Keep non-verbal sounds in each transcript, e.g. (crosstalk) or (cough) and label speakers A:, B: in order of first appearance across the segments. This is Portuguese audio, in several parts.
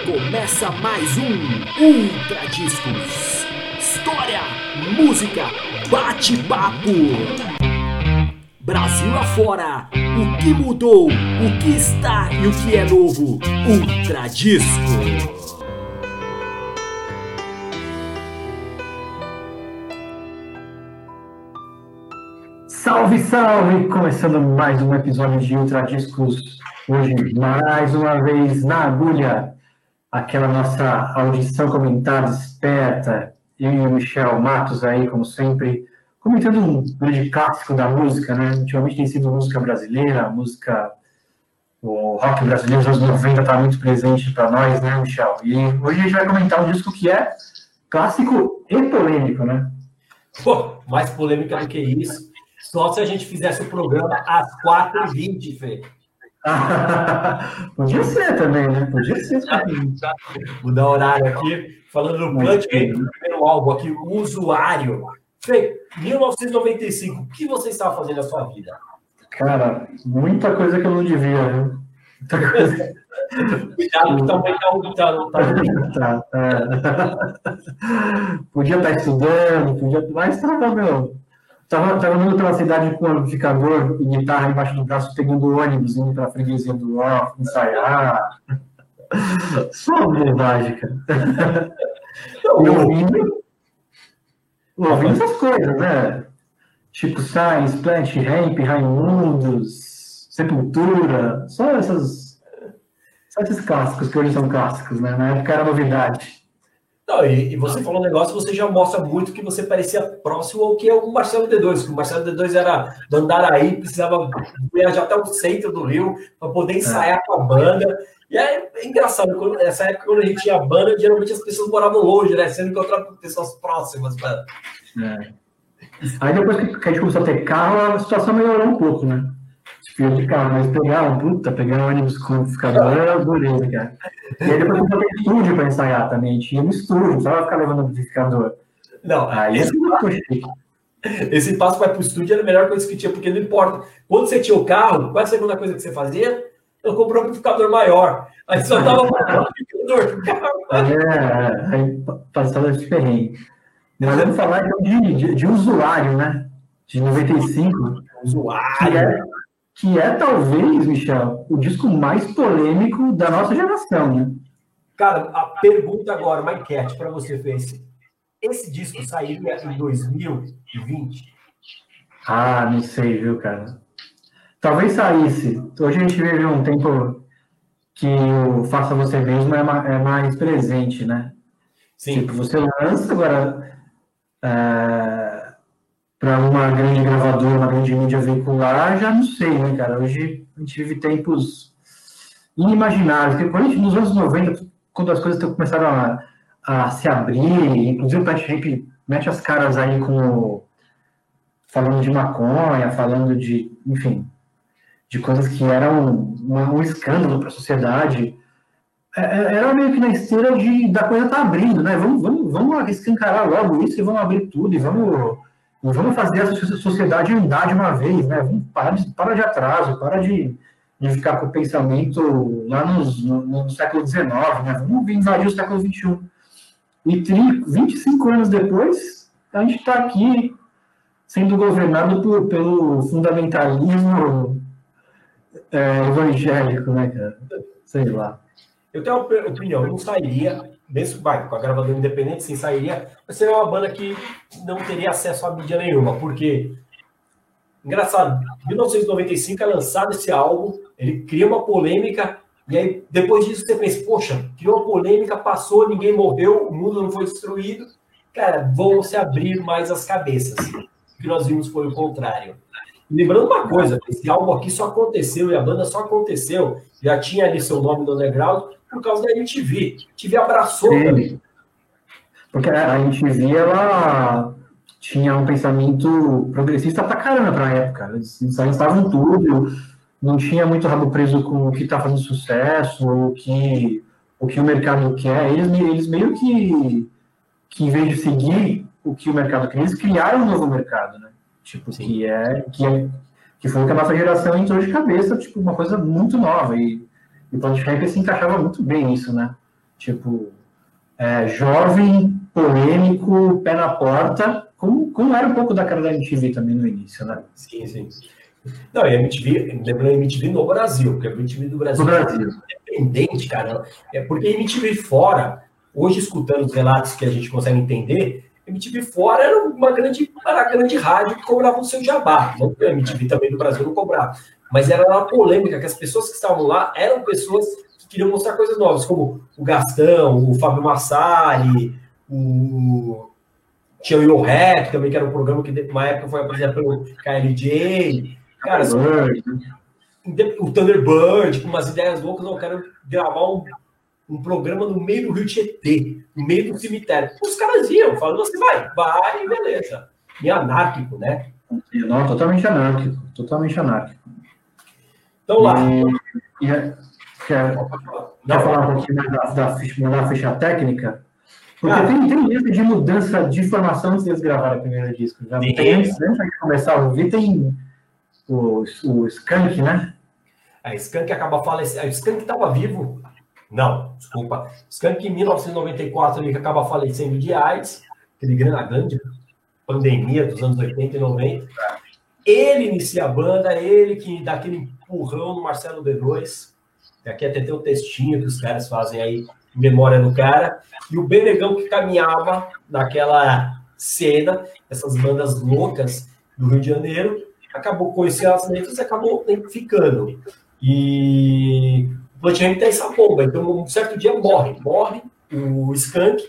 A: Começa mais um Ultra Discos. História, música, bate-papo. Brasil afora, o que mudou, o que está e o que é novo. Ultra Disco.
B: Salve, salve! Começando mais um episódio de Ultra Discos. Hoje, mais uma vez, na agulha, aquela nossa audição comentada, esperta. Eu e o Michel Matos aí, como sempre, comentando um grande clássico da música, né? Ultimamente tem sido música brasileira, música... O rock brasileiro dos anos 90 está muito presente para nós, né, Michel? E hoje a gente vai comentar um disco que é clássico e polêmico, né?
C: Pô, mais polêmica do que isso só se a gente fizesse o programa às 4h20, Fê. (laughs)
B: Podia ser também, né? Podia ser.
C: Mudar horário aqui. Falando do Plant do primeiro álbum aqui, o Usuário. Fê, 1995, o que você estava fazendo na sua vida?
B: Cara, muita coisa que eu não devia, viu? Muita coisa.
C: Cuidado que também tá, tá, (laughs) tá,
B: tá, Podia estar estudando, podia. Mas estava, meu Estava tava andando pela cidade com um amplificador e guitarra embaixo do braço, pegando ônibus, indo para a freguesia do off, ensaiar. Só bobagem, cara. (laughs) E ouvindo, ouvindo essas coisas, né? Tipo Science, Plant, Ramp, Raimundos, Sepultura, só essas. Só esses clássicos que hoje são clássicos, né? Na época era novidade.
C: Não, e, e, você falou um negócio, você já mostra muito que você parecia próximo ao que é o Marcelo D2, que o Marcelo D2 era do Andaraí, precisava viajar até o centro do Rio para poder ensaiar é. com a banda. E é, é engraçado, quando, nessa época, quando a gente tinha banda, geralmente as pessoas moravam longe, né? Sendo encontrado pessoas próximas. Pra...
B: É. Aí depois que a gente começou a ter carro, a situação melhorou um pouco, né? Fio de carro, mas pegar um puta, pegar um ônibus com amplificador era dureza, cara. E aí depois eu ter estúdio para ensaiar também, tinha um estúdio, precisava ficar levando amplificador.
C: Não, aí esse, (laughs) esse passo para o estúdio era a melhor coisa que tinha, porque não importa. Quando você tinha o carro, qual é a segunda coisa que você fazia? Eu comprei um amplificador maior. Aí só tava com (laughs) o amplificador.
B: É, é, aí passava esse perrengue. Nós vamos falar então de, de, de usuário, né? De 95.
C: Usuário.
B: Que é, talvez, Michel, o disco mais polêmico da nossa geração, né?
C: Cara, a pergunta agora, uma enquete para você, Fence. Esse disco sairia em 2020?
B: Ah, não sei, viu, cara? Talvez saísse. Hoje a gente vive um tempo que o Faça Você Mesmo é, mais, é mais presente, né? Sim. Tipo, você lança agora. É para uma grande gravadora, uma grande mídia veicular, já não sei, né, cara? Hoje a gente vive tempos inimagináveis. Porque nos anos 90, quando as coisas começaram a, a se abrir, inclusive o Ramp mete as caras aí com falando de maconha, falando de, enfim, de coisas que eram um, um escândalo para a sociedade. É, é, era meio que na esteira de, da coisa tá abrindo, né? Vamos, vamos, vamos escancarar logo isso e vamos abrir tudo e vamos vamos fazer essa sociedade andar de uma vez, né? Vamos parar de, para de atraso, para de, de ficar com o pensamento lá nos, no, no, século XIX, né? Vamos invadir o século XXI. E 30, 25 anos depois, a gente está aqui sendo governado por, pelo fundamentalismo é, evangélico, né, cara? Sei lá.
C: Eu tenho uma opinião, eu não sairia desse vai, com a gravadora independente, sim, sairia, mas seria uma banda que não teria acesso a mídia nenhuma, porque engraçado, em 1995 é lançado esse álbum, ele cria uma polêmica, e aí depois disso você pensa, poxa, criou uma polêmica, passou, ninguém morreu, o mundo não foi destruído, cara, vão se abrir mais as cabeças. O que nós vimos foi o contrário. Lembrando uma coisa, esse álbum aqui só aconteceu e a banda só aconteceu, já tinha ali seu nome no underground, por causa da MTV. A MTV abraçou
B: Sim. Porque a MTV, ela tinha um pensamento progressista pra caramba pra época. Eles estavam tudo, não tinha muito rabo preso com o que tá fazendo sucesso, o que o, que o mercado quer. Eles, eles meio que, que, em vez de seguir o que o mercado quer, eles criaram um novo mercado, né? Tipo, que é, que é que foi o que a nossa geração entrou de cabeça, tipo, uma coisa muito nova. E, e o Planet se encaixava muito bem nisso, né? Tipo, é, jovem, polêmico, pé na porta, como, como era um pouco da cara da MTV também no início, né?
C: Sim, sim. Não, e a MTV, lembrando a MTV no Brasil, porque a MTV do Brasil,
B: Brasil.
C: é independente, cara. É porque a MTV fora, hoje escutando os relatos que a gente consegue entender, a MTV fora era uma grande, uma grande rádio que cobrava o seu jabá. A MTV também do Brasil não cobrava. Mas era uma polêmica, que as pessoas que estavam lá eram pessoas que queriam mostrar coisas novas, como o Gastão, o Fábio Massari, o. Tinha o Yo Rap também, que era um programa que uma época foi apresentado pelo KLJ. Cara, o Thunderbird, com umas ideias loucas, eu quero gravar um, um programa no meio do Rio Tietê, no meio do cemitério. Os caras iam, falando assim, vai, vai, beleza. E anárquico, né?
B: Não, totalmente anárquico, totalmente anárquico.
C: Então lá.
B: E, e, quer, quer falar um pouquinho mais da, da, ficha, da ficha técnica? Porque ah, tem, tem lista de mudança de informação antes de eles gravarem o primeiro disco. Já tem, antes, antes de começar a ouvir, tem o, o Skank, né?
C: A Skank acaba falecendo. A Skank estava vivo? Não, desculpa. Skank em 1994 ele acaba falecendo de AIDS, aquele grande, grande pandemia dos anos 80 e 90. Ele inicia a banda, ele que dá aquele empurrão no Marcelo D2. Aqui até tem um textinho que os caras fazem aí memória do cara, e o Benegão que caminhava naquela cena, essas bandas loucas do Rio de Janeiro, acabou conhecendo as letras e acabou ficando. E o Platinum tem essa bomba, então um certo dia morre, morre o Skank,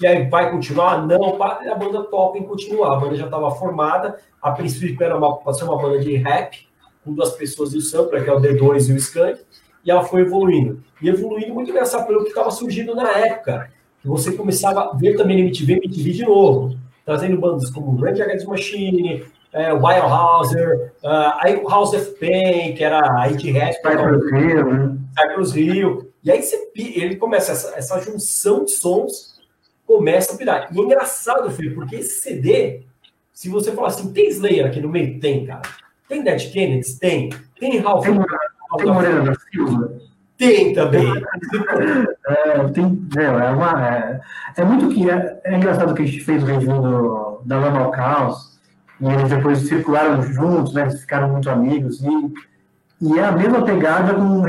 C: e aí vai continuar? Não, a banda topa em continuar. A banda já estava formada, a princípio era uma, ser uma banda de rap, com duas pessoas e o sampler, que é o D2 e o Skank, e ela foi evoluindo. E evoluindo muito engraçado pelo que estava surgindo na época. Que você começava a ver também MTV, MTV de novo. Trazendo bandas como Rage Against Machine, é, Wild Hauser, uh, aí o House of Pain, que era a It Rap.
B: Cypress Hill, né?
C: Cypress Hill. E aí você, ele começa, essa, essa junção de sons começa a virar. E é engraçado, filho, porque esse CD, se você falar assim, tem Slayer aqui no meio? Tem, cara. Tem Dead Kennedys? Tem. Tem Ralph.
B: Tem, tem Morena da Silva?
C: Tem também. (laughs)
B: É, tem, é, é, uma, é, é muito que. É, é, engraçado que a gente fez o review do, da Lama ao Caos, e eles depois circularam juntos, né, eles ficaram muito amigos, e, e é a mesma pegada com,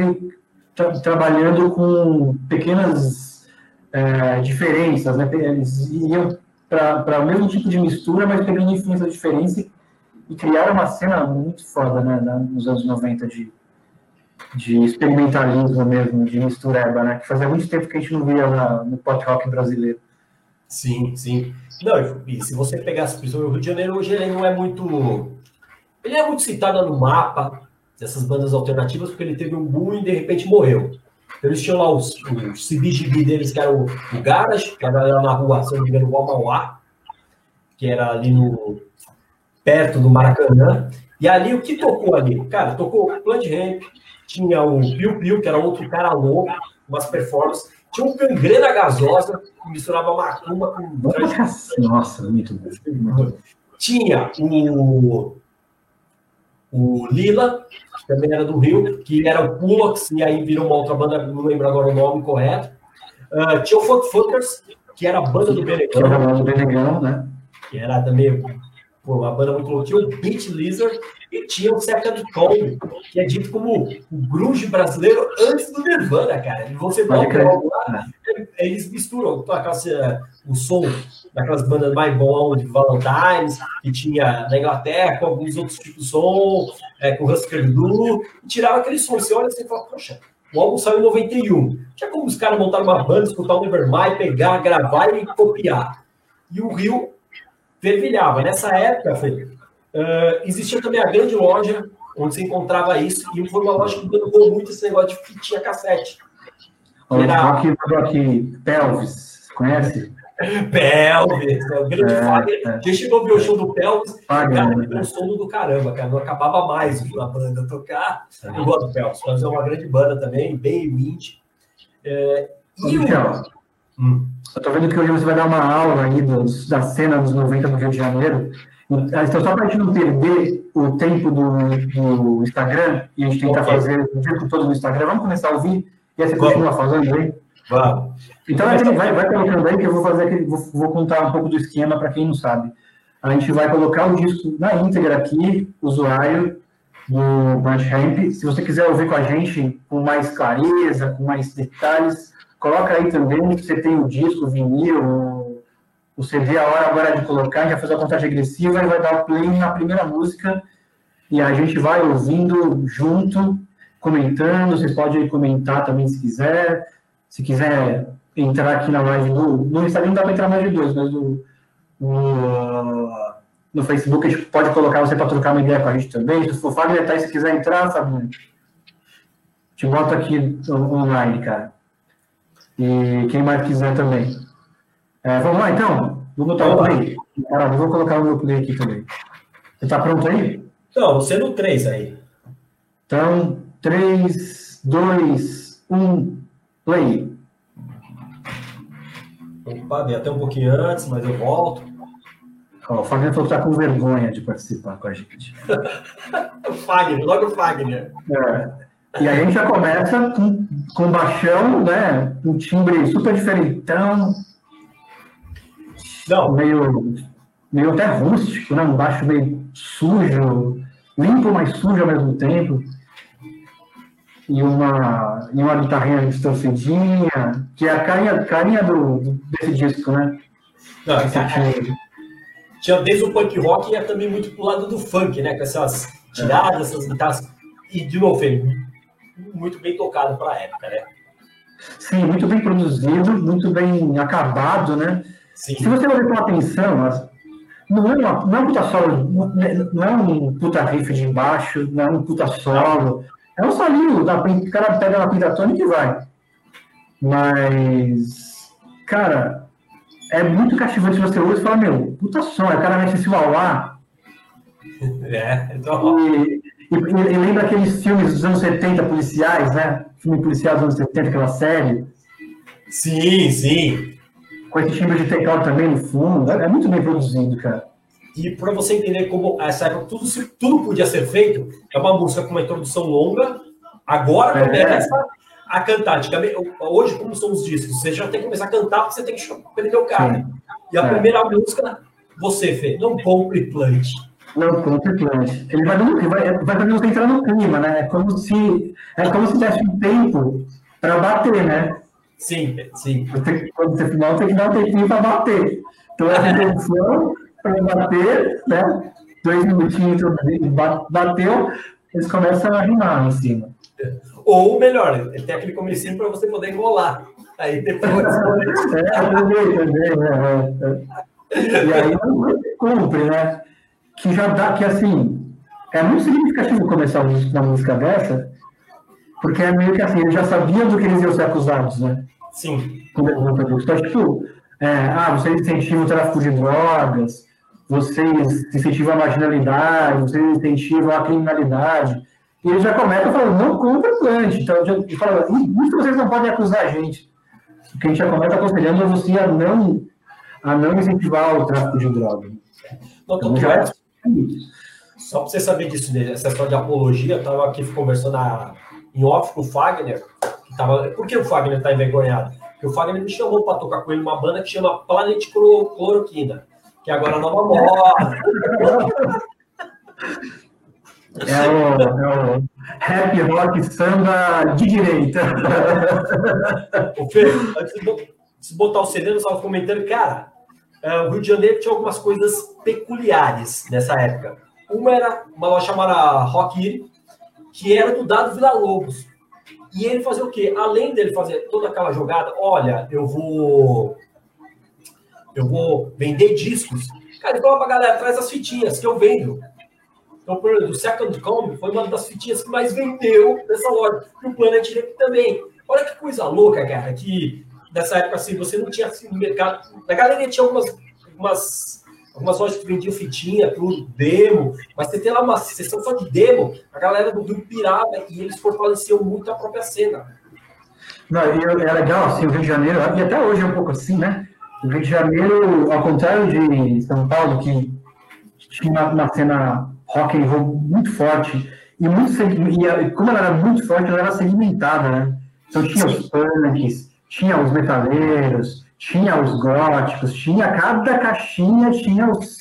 B: tra, trabalhando com pequenas é, diferenças, né, eles iam para o mesmo tipo de mistura, mas pegando influências diferentes e, criaram uma cena muito foda né, nos anos 90 de de experimentalismo mesmo, de mistureba, né? Que fazia muito tempo que a gente não via na, no pop rock brasileiro.
C: Sim, sim. Não, e se você pegasse, principalmente o Rio de Janeiro, hoje ele não é muito. Ele é muito citado no mapa dessas bandas alternativas, porque ele teve um boom e de repente morreu. Eles tinham lá os, os CBGB deles, que era o, o Garage, que era na rua, se não me engano, Mauá, que era ali no perto do Maracanã. E ali, o que tocou ali? Cara, tocou Plant Ramp, tinha o Piu Piu, que era outro cara louco, umas performances. Tinha um Gangrena Gasosa, que misturava macumba com...
B: Nossa, muito bom.
C: Tinha o, o Lila, que também era do Rio, que era o Pulox, e aí virou uma outra banda, não lembro agora o nome correto. Uh, tinha o Funk Funkers, que era a banda do Benegão.
B: Era a banda do Benegão, né?
C: Que era também pô, uma banda muito louca. Tinha o Beat Lizard, e tinha o Second Comb, que é dito como o grunge brasileiro antes do Nirvana, cara. E você volta lá, eles misturam aquela, o som daquelas bandas mais bom de Valentine's, que tinha na Inglaterra, com alguns outros tipos de som, é, com Husker Du, e tirava aquele som. Você olha assim e fala, poxa, o álbum saiu em 91. Tinha como os caras montaram uma banda, escutar o Nevermind, pegar, gravar e copiar. E o Rio fervilhava. Nessa época, foi, Uh, existia também a grande loja onde você encontrava isso, e foi uma loja que bancou muito esse negócio de fitinha cassete.
B: Era... Rock, rock Pelvis, conhece? (laughs)
C: Pelvis, é o grande é, Fagner. É. Já chegou a ver o show do Pelvis, Fagner, cara, né? um sono do caramba, cara, não acabava mais a banda tocar. É. Eu gosto do Pelvis, mas é uma grande banda também, bem wind. É,
B: e o... hum. Eu tô vendo que hoje você vai dar uma aula aí dos, da cena dos 90 no Rio de Janeiro. Então, só para a gente não perder o tempo do, do Instagram, e a gente tentar okay. fazer o tempo todo no Instagram, vamos começar a ouvir, e aí você continua fazendo aí?
C: Vamos.
B: Então vai, vai, vai colocando aí que eu vou fazer aquele, vou, vou contar um pouco do esquema para quem não sabe. A gente vai colocar o disco na íntegra aqui, usuário do Bandcamp. Se você quiser ouvir com a gente com mais clareza, com mais detalhes, coloca aí também. Você tem o disco, o vinil, o CD, a hora agora de colocar, vai fazer a contagem agressiva e vai dar o play na primeira música. E a gente vai ouvindo junto, comentando. Vocês podem comentar também se quiser. Se quiser entrar aqui na live do. No Instagram não dá para entrar mais de dois, mas no, no, no, Facebook a gente pode colocar você para trocar uma ideia com a gente também. Se for Fagner, tá, se quiser entrar, sabe? Te bota aqui online, cara. E quem mais quiser também. É, vamos lá, então? Vou botar o play. Cara, vou colocar o meu play aqui também. Você está pronto aí?
C: Não, você no 3 aí.
B: Então, 3, 2, 1, play.
C: Opa, dei até um pouquinho antes, mas eu volto.
B: Ó, o Fagner falou que tá com vergonha de participar com a gente. (laughs)
C: Fagner, logo o Fagner.
B: É. E aí a gente já começa com, com baixão, né? Um timbre super diferentão. Não. Meio, meio até rústico, né? Um baixo meio sujo, limpo, mas sujo ao mesmo tempo. E uma, e uma guitarrinha distorcidinha, que é a carinha, carinha do, desse disco, né?
C: Não, é, tinha desde o punk rock e ia também muito pro lado do funk, né? Com essas tiradas, essas guitarras. E, de novo, muito bem tocado para a época, né?
B: Sim, muito bem produzido, muito bem acabado, né? Sim. Se você com atenção, não é, uma, não é um puta solo, não é um puta riff de embaixo, não é um puta solo, é um solinho, o cara pega na pentatônica e vai. Mas, cara, é muito cativante você ouvir e fala, meu, puta som, o cara mexe esse uauá. (laughs) É, então... E, e, e, lembra aqueles filmes dos anos 70 policiais, né? Filme policial dos anos 70, aquela série.
C: Sim, sim.
B: Com esse timbre de teclado também no fundo. É, é muito bem produzido, cara.
C: E para você entender como essa época tudo, tudo podia ser feito, é uma música com uma introdução longa. Agora é. começa a cantar. Hoje, como são os discos, você já tem que começar a cantar porque você tem que prender o cara. Sim. E a é. primeira música, você fez, não compre plant.
B: Não, completamente. Ele vai, ele vai, vai você entrar no clima, né? É como se, é como se tivesse um tempo para bater, né?
C: Sim, sim.
B: Você, quando você final, tem que dar um tempinho para bater. Então, a intenção para bater, né? Dois minutinhos, bateu, eles começam a rimar em cima.
C: Ou melhor, ele tem aquele comecinho para você poder enrolar. Aí depois. (laughs)
B: é, também, também, né? E aí cumpre, né? Que já dá, que assim, é muito significativo começar uma música dessa, porque é meio que assim, eles já sabiam do que eles iam ser acusados, né?
C: Sim.
B: Quando eles vão fazer Então, tipo, é, ah, vocês incentivam o tráfico de drogas, vocês incentivam a marginalidade, vocês incentivam a criminalidade. E eles já começam falando, não compra plante. Então, já, fala, isso vocês não podem acusar a gente. Porque a gente já começa aconselhando você a não, a não incentivar o tráfico de drogas.
C: Não, então, já é só para você saber disso, né, essa história de apologia, eu estava aqui conversando em off com o Fagner, que tava, por que o Fagner está envergonhado? Porque o Fagner me chamou para tocar com ele uma banda que chama Planet Cloroquina, que é agora a nova moda.
B: É o, é o rap rock samba de direita. (laughs)
C: O Fê, antes de botar o CD, eu estava comentando, cara, o Rio de Janeiro tinha algumas coisas peculiares nessa época. Uma era uma loja chamada Rock que era do Dado Vila Lobos. E ele fazia o quê? Além dele fazer toda aquela jogada, olha, eu vou eu vou vender discos. Cara, falava pra galera, traz as fitinhas que eu vendo. Então, por exemplo, o Second Comb foi uma das fitinhas que mais vendeu nessa loja. E o Planet também. Olha que coisa louca, cara, que nessa época, assim, você não tinha assim, mercado. Na galeria tinha algumas, algumas, algumas lojas que vendiam fitinha, tudo, demo, mas você tem lá uma sessão só de demo, a galera do Rio pirava e eles fortaleciam muito a própria cena.
B: Não, é legal, assim, o Rio de Janeiro, e até hoje é um pouco assim, né? O Rio de Janeiro, ao contrário de São Paulo, que tinha uma, cena rock and roll muito forte, e, muito, e como ela era muito forte, ela era segmentada, né? Então tinha os punks, tinha os metaleiros, tinha os góticos, tinha cada caixinha, tinha os,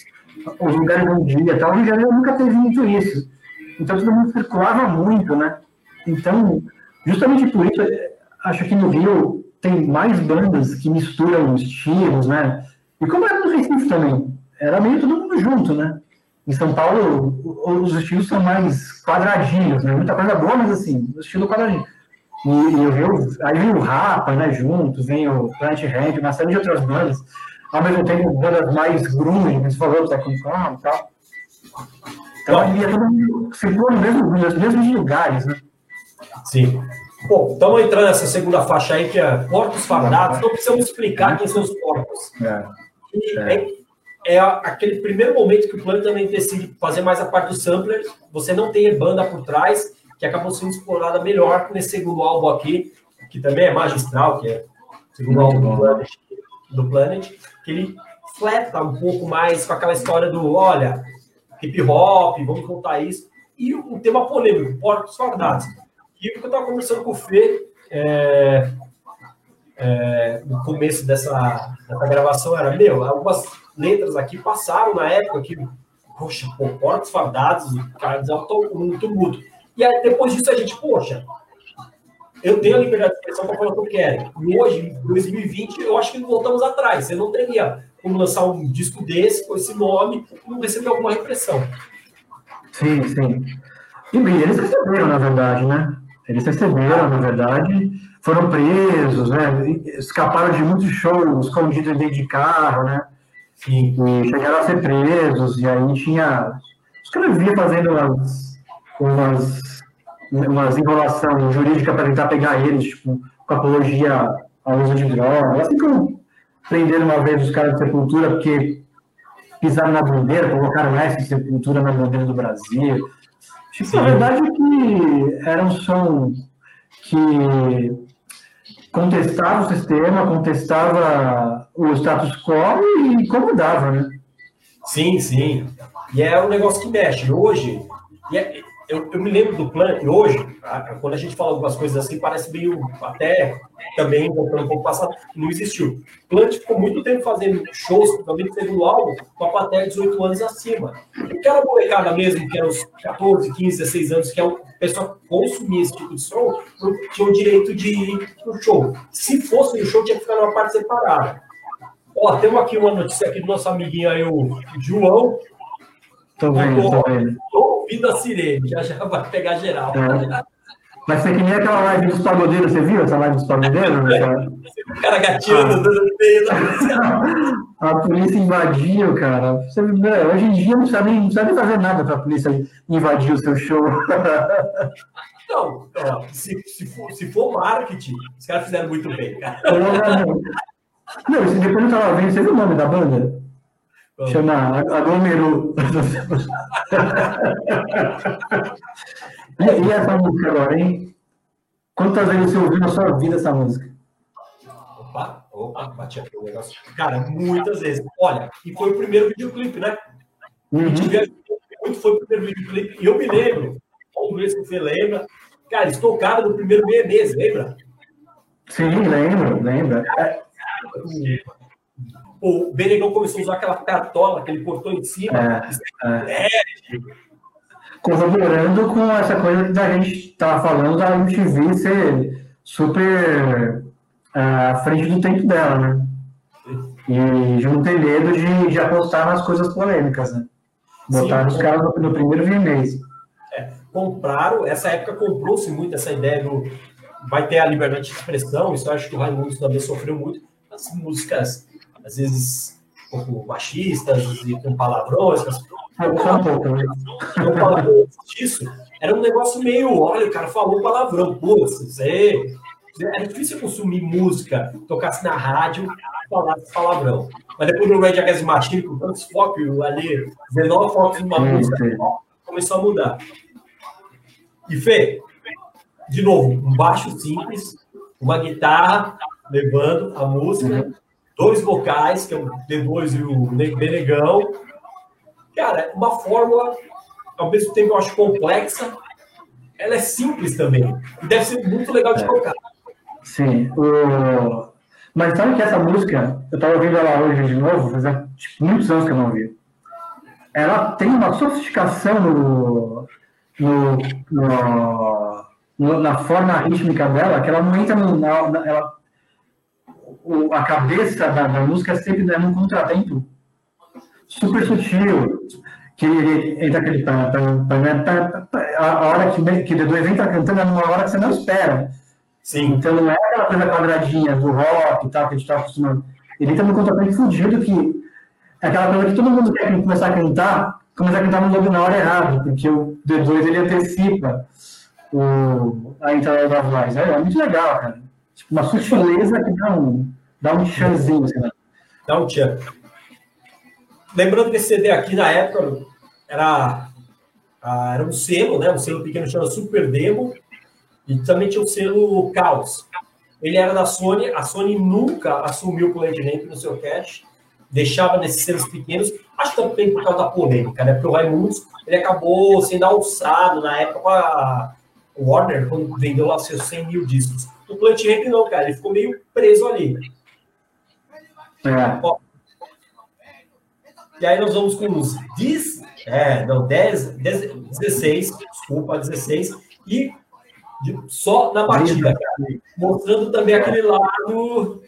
B: os lugares onde ia. Tal. O Rio de Janeiro nunca teve muito isso. Então todo mundo circulava muito, né? Então, justamente por isso, acho que no Rio tem mais bandas que misturam estilos, né? E como era no Recife também, era meio todo mundo junto, né? Em São Paulo, os estilos são mais quadradinhos, né? Muita coisa boa, mas assim, estilo quadradinho. E, eu, aí vem o Rapa, né, junto, vem o Plant Hand, uma série de outras bandas. Ao mesmo tempo, bandas mais grunge, que você falou, Second Come e tal. Então, aí ia todo mundo no mesmo, nos mesmos lugares, né?
C: Sim. Bom, estamos entrando nessa segunda faixa aí, que é Porcos Fardados. Não precisamos explicar quem são os porcos. É. É. é. aquele primeiro momento que o plano também decide fazer mais a parte do sampler. Você não tem banda por trás, que acabou sendo explorada melhor nesse segundo álbum aqui, que também é magistral, que é o segundo álbum do Planet, do Planet, que ele fleta um pouco mais com aquela história do, olha, hip hop, vamos contar isso. E o tema polêmico, Porcos Fardados. E o que eu estava conversando com o Fê é, é, no começo dessa, dessa gravação era, meu, algumas letras aqui passaram na época que, poxa, pô, porcos fardados, cara, um tumulto. E aí, depois disso a gente, poxa, eu tenho a liberdade de expressão para falar o que eu quero. E hoje, em 2020, eu acho que voltamos atrás. Você não teria como lançar um disco desse, com esse nome, e não receber alguma repressão.
B: Sim, sim. E eles receberam, na verdade, né? Eles receberam, na verdade, foram presos, né? Escaparam de muitos shows escondidos dentro de carro, né? E, e chegaram a ser presos, e aí tinha. Os caras vinham fazendo umas, umas, umas enrolação jurídica para tentar pegar eles, tipo, com apologia ao uso de droga. Assim como prenderam uma vez os caras de sepultura porque pisaram na bandeira, colocaram essa sepultura na bandeira do Brasil. Tipo, a verdade é que era um som que contestava o sistema, contestava o status quo e incomodava, né?
C: Sim, sim. E é um negócio que mexe. Hoje, é, eu, eu, me lembro do plano, e hoje, quando a gente fala algumas coisas assim, parece meio até também voltando um pouco passado, não existiu. Plant ficou muito tempo fazendo shows, também segundo álbum, com a plateia de 18 anos acima. Aquela molecada mesmo, que era os 14, 15, 16 anos, que é o pessoal consumia esse tipo de som, tinha o direito de ir no show. Se fosse no show, tinha que ficar numa parte separada. Ó, temos aqui uma notícia aqui do nosso amiguinho aí, o João.
B: Tô vendo, tô vendo
C: ouvindo a sirene, já já vai pegar geral.
B: É. Vai ser que nem aquela live dos pagodeiros, você viu essa live dos pagodeiros? (laughs)
C: o cara gatinhando ah. no meio da (laughs)
B: A polícia invadiu, cara. Você, né, hoje em dia não sabe, não sabe fazer nada para a polícia invadir o seu show. (laughs)
C: Não, se, se, for, se for marketing, os caras fizeram muito bem, cara.
B: Não, depois eu estava vendo, você viu o nome da banda? Chama Aglomerou. e, e essa música agora, hein? Quantas vezes você ouviu na sua vida essa música?
C: Opa, opa, bati aqui o negócio. Cara, muitas vezes. Olha, e foi o primeiro videoclipe, né? Uhum. muito foi o primeiro videoclipe. E eu me lembro, ver se você lembra. Cara, estou cara no primeiro meia mês, lembra?
B: Sim, lembro, lembro. É
C: o Benegão começou a usar aquela cartola que ele cortou em cima. É, é.
B: Corroborando com essa coisa que a gente estava falando da MTV ser super é, à frente do tempo dela, né? E de não ter medo de, de apostar nas coisas polêmicas, né? Botaram os caras no, no primeiro mês.
C: É, compraram, essa época comprou-se muito essa ideia do vai ter a liberdade de expressão, isso eu acho que o Raimundo também sofreu muito. As músicas às vezes um pouco machistas e com palavrões. Não palavrão disso. Era um negócio meio, olha, o cara falou palavrão, pô, você. Era difícil consumir música, tocasse na rádio, falasse palavrão. Mas depois no Red Against Machine, com tantos focos ali, 19 focos numa música, começou a mudar. E Fê, de novo, um baixo simples, uma guitarra levando a música, uhum dois vocais, que é o D2 e o Benegão. Cara, uma fórmula, ao mesmo tempo eu acho complexa, ela é simples também. E deve ser muito legal de é. tocar.
B: Sim. O... Mas sabe que essa música, eu estava ouvindo ela hoje de novo, fazia tipo, muitos anos que eu não ouvi. Ela tem uma sofisticação no, no, no, na forma rítmica dela, que ela não entra no. Na, na, ela, o, a cabeça da, da música sempre é num contratempo super sutil, que ele entra aquele. A hora que, que o Dedo entra cantando é numa hora que você não espera. Sim. Então não é aquela coisa quadradinha do rock e tal, que a gente está acostumado. Ele entra no contraponto fugido que é aquela coisa que todo mundo quer começar a cantar, começar a cantar no na hora errada, porque o D2 ele antecipa o, a entrada da voz. É, é muito legal, cara. Tipo, uma sutileza que dá um, dá um chanzinho, assim, né?
C: Dá um tchan. Lembrando que esse CD aqui, na época, era, era um selo, né? Um selo pequeno chamado Super Demo, e também tinha o selo Caos. Ele era da Sony, a Sony nunca assumiu o Plant Ramp no seu cache, deixava nesses selos pequenos, acho também por causa da polêmica, né? Porque o Raimundos, ele acabou sendo alçado na época com a Warner, quando vendeu lá seus 100 mil discos. O Plant Ramp não, cara, ele ficou meio preso ali. É. Ó, e aí nós vamos com os 10, é, não, 10, 10 16, desculpa, 16, e de, só na batida, cara, mostrando também aquele lado.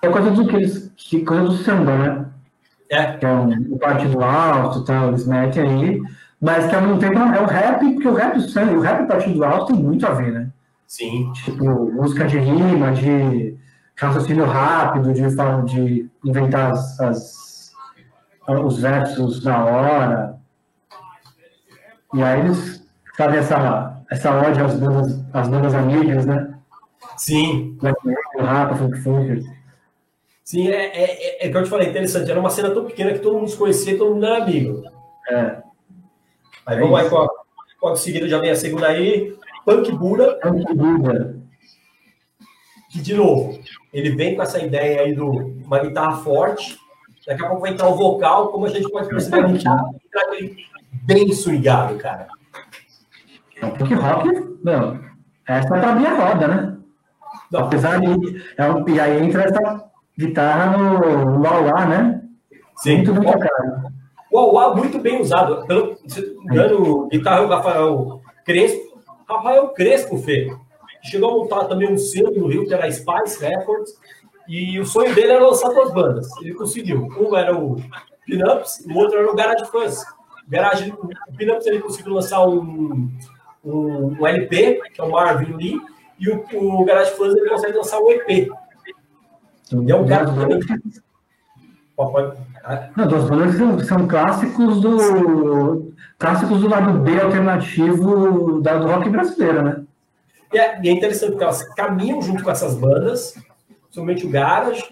B: É coisa do, que, coisa do samba, né? É. Que é um, o partido alto, tal, eles metem aí, mas que ao mesmo tempo é o rap, porque o rap samba, o rap partido alto tem muito a ver, né?
C: Sim.
B: Tipo, música de rima, de raciocínio rápido, de, de inventar as, as, os versos na hora. E aí eles fazem essa essa ódio às bandas, às bandas amigas, né?
C: Sim.
B: Rapa, Funk Funkers.
C: Sim, é, é, é, é que eu te falei, interessante. Era uma cena tão pequena que todo mundo se conhecia, todo mundo era amigo. É. Aí é vamos isso. aí com a, seguida, já vem a segunda aí. Punk Buda.
B: Punk Buda.
C: Que, de novo, ele vem com essa ideia aí do uma guitarra forte. Daqui a pouco vai entrar o vocal, como a gente pode perceber, um cara bem swingado, cara.
B: É um punk rock, não. Essa é pra minha roda, né? Não. Apesar de. É um, e aí entra essa guitarra no Uauá, né?
C: Sim. Muito, muito caro. O Uauá muito bem usado. Pelo, engano, guitarra o Rafael Crespo. Rafael Crespo, Fê. Chegou a montar também um selo no Rio, que era a Spice Records. E o sonho dele era lançar duas bandas. Ele conseguiu. Um era o Pinups, o outro era o Garage Fans. Garage, o Pinups ele conseguiu lançar um um, um LP, que é o Marvin Lee, e o, o Garage Fans ele consegue lançar um EP. E é um cara também.
B: Não, duas bandas são, são clássicos do clássicos do lado B alternativo da, do rock brasileiro, né?
C: E é, e é interessante porque elas caminham junto com essas bandas, somente o Garage,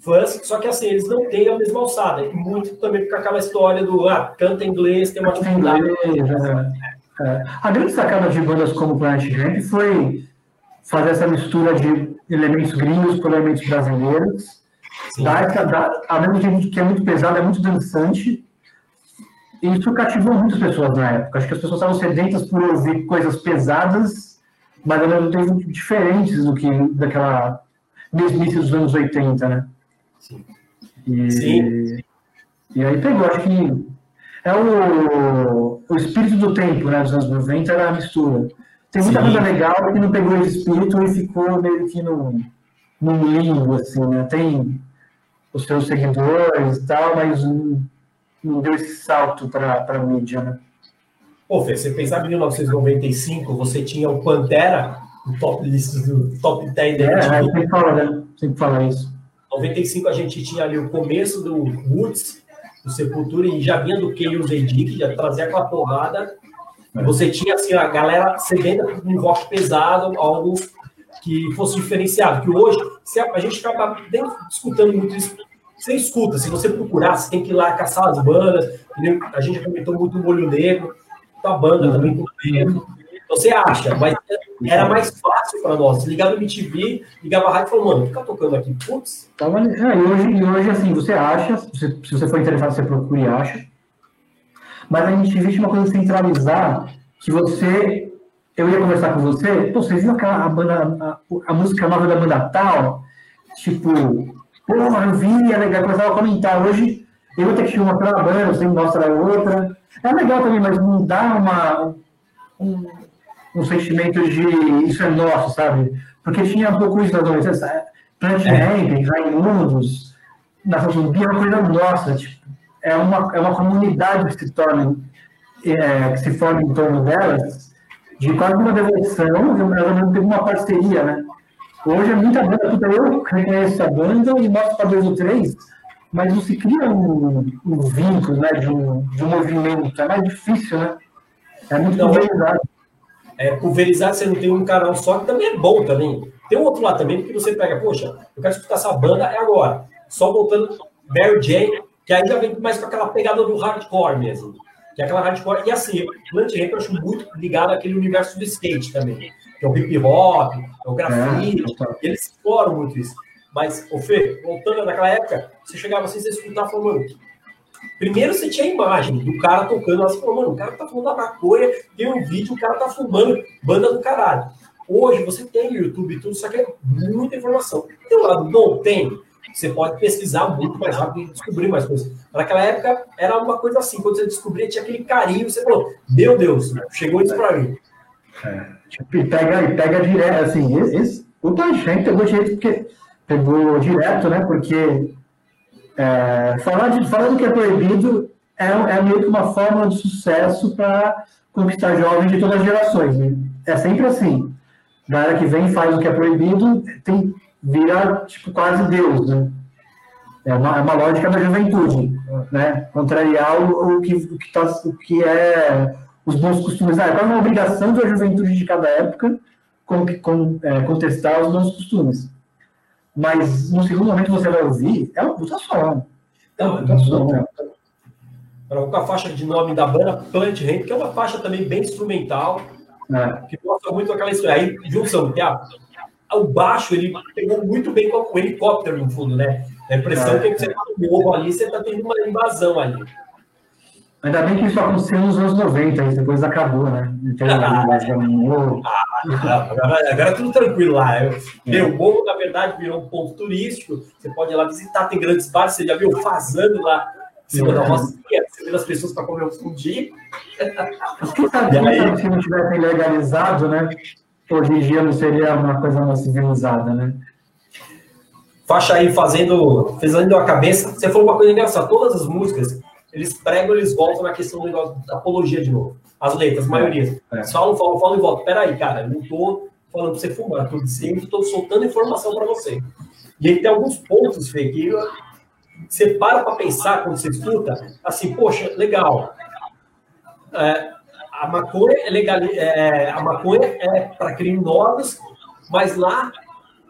C: fãs, só que assim, eles não têm a mesma alçada. E muito também com aquela história do ah, canta inglês, tem uma dificuldade. É.
B: É, a grande sacada de bandas como Planet Ramp foi fazer essa mistura de elementos gringos com elementos brasileiros. Dar essa, dar, ao mesmo tempo que é muito pesado, é muito dançante. E isso cativou muitas pessoas na época. Acho que as pessoas estavam sedentas por ouvir coisas pesadas, mas ao mesmo tempo diferentes do que daquela mesmice dos anos 80, né? Sim. E, Sim. e aí pegou, acho que é o, o espírito do tempo, né, dos anos 90, era a mistura. Tem muita Sim. coisa legal que não pegou esse espírito e ficou meio que no, num limbo, assim, né? Tem os seus seguidores e tal, mas não, não deu esse salto para a mídia, né?
C: Pô, Fê, você pensar em 1995, você tinha o Pantera, o top list do top 10
B: da É, sempre fala, né? Sempre fala isso.
C: 95 a gente tinha ali o começo do Woods, do Sepultura e já vinha do Chaos AD, que já trazia aquela porrada. E você tinha assim, a galera cedendo um rock pesado, algo que fosse diferenciado. Que hoje, a, a gente acaba escutando muito isso. Você escuta, se você procurar, você tem que ir lá caçar as bandas. A gente comentou muito o Molho Negro, a banda também, com você acha, mas era mais fácil para nós. Ligava no MTV, ligava a rádio e falou, mano, fica tocando aqui. Putz.
B: Tava, é, e, hoje, e hoje, assim, você acha, se, se você for interessado, você procura e acha. Mas a gente existe uma coisa centralizar que você eu ia conversar com você, pô, vocês viram aquela a, banda, a, a, música nova da banda tal? Tipo, pô, eu vi, é legal, começava a comentar. Hoje eu vou ter que mostrar uma banda, você me mostra outra. É legal também, mas não dá uma, um, um sentimento de isso é nosso, sabe? Porque tinha um pouco isso da adolescência. Plant é. Ramp, Raimundos, Nação Zumbi é uma coisa nossa, tipo, é uma, é uma comunidade que se torna, é, que se forma em torno delas, de quase uma devoção, ela não teve uma parceria, né? Hoje é muita banda, puta, eu reconheço a banda e mostro para dois ou três, mas não se cria um, um vínculo, né, de um, de um movimento, é mais difícil, né? É muito então, pulverizado.
C: É, pulverizado, você não tem um canal só, que também é bom também. Tem um outro lado também, porque você pega, poxa, eu quero escutar essa banda, é agora. Só voltando, Mary Jane, que aí já vem mais com aquela pegada do hardcore mesmo. Que é aquela hardcore. E assim, Plant Ramp eu acho muito ligado àquele universo do skate também. Que é o hip hop, é o grafite. É, eles exploram muito isso. Mas, ô Fê, voltando naquela época, você chegava assim, você escutava falando, mano, Primeiro você tinha a imagem do cara tocando, você falou, mano, o cara tá fumando a maconha, tem um vídeo, o cara tá fumando, banda do caralho. Hoje você tem o YouTube e tudo, só que é muita informação. Tem um lado bom? Tem. Você pode pesquisar muito mais rápido e descobrir mais coisas. Naquela época era uma coisa assim, quando você descobria, tinha aquele carinho, você falou, meu Deus, chegou isso para mim.
B: É, tipo, e pega, pega direto, assim, esse, o Tangente pegou direito porque pegou direto, né? Porque é, falar, de, falar do que é proibido é, é meio que uma forma de sucesso para conquistar jovens de todas as gerações. Né? É sempre assim. A galera que vem faz o que é proibido tem, vira tipo quase Deus, né? É uma, é uma lógica da juventude, né? Contrariar o, o, que, o, que tá, o que é os bons costumes. Ah, é quase uma obrigação da juventude de cada época com, com, é, contestar os bons costumes. Mas no segundo momento você vai ouvir, é uma puta som.
C: É uma puta som. Com a faixa de nome da banda Plant Ramp, que é uma faixa também bem instrumental, é. que mostra muito aquela história. Aí, junção, a, o baixo ele pegou muito bem com o helicóptero no fundo, né? A impressão é, que você tá no morro ali, você tá tendo uma invasão ali.
B: Ainda bem que isso aconteceu nos anos 90, depois acabou, né? Então, ah,
C: ah, agora, agora é tudo tranquilo lá. É. O morro, na verdade, virou um ponto turístico. Você pode ir lá visitar, tem grandes bares, você já viu fazendo lá em cima da rocinha, você vê as pessoas para comer um fundi.
B: aí... se não tivessem legalizado, né? Hoje em dia não seria uma coisa mais civilizada, né?
C: Faixa aí fazendo, fazendo a cabeça. Você falou uma coisa engraçada. Todas as músicas, eles pregam, eles voltam na questão do negócio da apologia de novo. As letras, a maioria. É. Falam, falam, falam e voltam. Peraí, cara, eu não tô falando pra você fumar, tô dizendo, tô soltando informação para você. E aí tem alguns pontos, Fê, que você para para pensar quando você escuta, assim, poxa, legal. É, a maconha é legal, é, a maconha é para criminosos, mas lá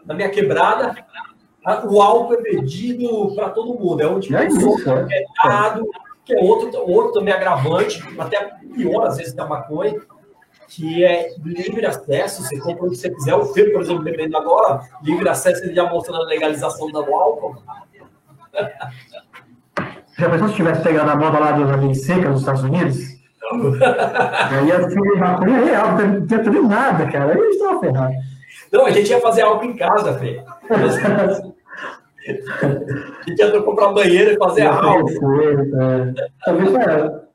C: na minha quebrada o álcool é vendido para todo mundo. É onde é isso, é. é dado, que é outro, outro também agravante, até pior às vezes que a maconha, que é livre acesso, você compra onde você quiser. O Fê, por exemplo, bebendo agora, livre acesso, ele já mostrando a legalização do álcool. (laughs)
B: Já pensou se tivesse pegado a moda lá da lei seca nos Estados Unidos? Aí ia ser maconha real, não tinha tudo nada, cara. Aí eles estavam ferrados.
C: Não, a gente ia fazer álcool em casa, Fê. a gente ia comprar banheiro e fazer álcool. É. Talvez
B: é.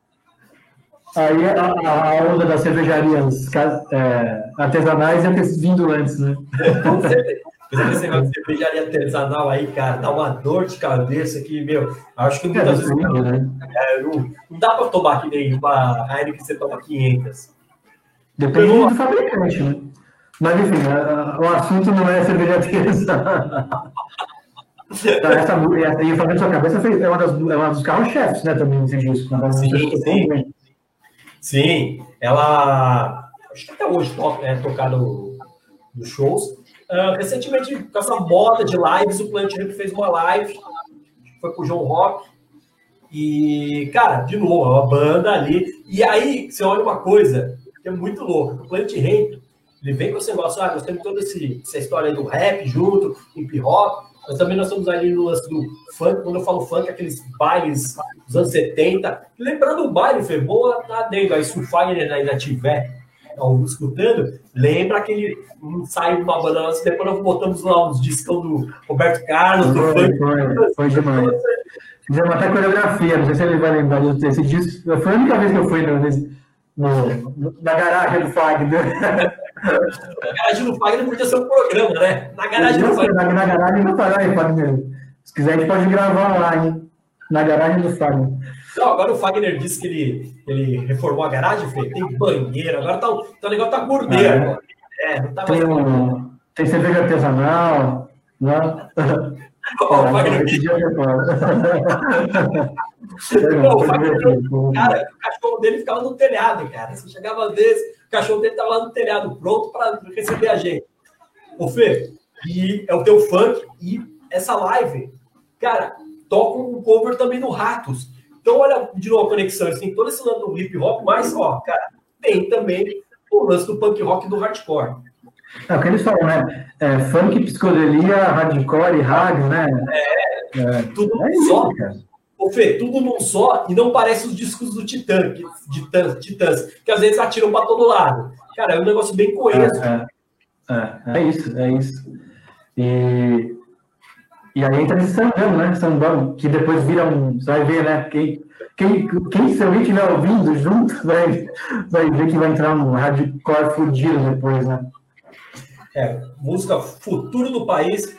B: Aí a, a, onda das cervejarias é, artesanais ia ter vindo antes, né? Com certeza.
C: Esse negócio de cervejaria artesanal aí, cara, dá uma dor de cabeça que, meu, acho que muitas é, vezes. Não, né? é, não, não, dá para tomar que nem uma Heineken que você toma 500.
B: Depende do fabricante, né? Mas, enfim, a, a, o assunto não é cerveja artesanal. Então, essa, essa, e fazendo sua cabeça é uma, das, é uma dos carros-chefes, né? Também nesse disco. Né?
C: Sim, sim. sim, ela. Acho que até hoje é tocada nos shows. Uh, recentemente, com essa moda de lives, o Plant Ramp fez uma live, foi com o João Rock. E, cara, de novo, é uma banda ali. E aí, você olha uma coisa que é muito louca. O Plant Ramp, ele vem com esse negócio, ah, nós temos toda esse, essa história do rap junto, hip hop, mas também nós estamos ali no lance do funk. Quando eu falo funk, aqueles bailes dos anos 70. Lembrando o baile, foi boa, tá dentro. Aí Sulfire ainda tiver escutando, lembra aquele ensaio de uma banda nossa, depois nós botamos lá os discos do Roberto Carlos, do
B: foi. Foi, foi demais. Fizemos até coreografia, não sei se ele vai lembrar desse disco. Foi a única vez que eu fui no, no, na garagem do Fagner. (laughs)
C: Na garagem do Fagner podia ser um programa, né? Na garagem do Fagner.
B: Na, na garagem do Fagner. Se quiser, a gente pode gravar lá, hein? Na garagem do Fagner.
C: Não, agora o Fagner disse que ele, ele reformou a garagem, Fê. tem banheiro, agora tá, tá, o negócio tá gordeiro. É.
B: É, não tá tem, mais... um, tem cerveja artesanal, né? (laughs)
C: Oh, Fagner... (laughs) Não, o Fagner, cara, o cachorro dele ficava no telhado, cara. Você chegava às vezes, o cachorro dele estava lá no telhado, pronto para receber a gente. Ô, Fê, e é o teu funk, e essa live, cara, toca um cover também no Ratos. Então, olha de novo a conexão. Eles têm todo esse lance do hip hop, mas, ó, cara, tem também o lance do punk rock e do hardcore.
B: É o que eles falam, né? É, funk, psicodelia, hardcore e rádio, né?
C: É, é tudo é só. cara. Ô, Fê, tudo num só e não parece os discos do Titã, que, Titãs, Titãs, que às vezes atiram para todo lado. Cara, é um negócio bem coeso.
B: É, é, é, é isso, é isso. E e aí entra nesse sambão, né? Sambão, que depois vira um. Você vai ver, né? Quem, quem, quem se alguém estiver ouvindo junto, (laughs) vai, vai ver que vai entrar um hardcore fudido depois, né?
C: É, música Futuro do País.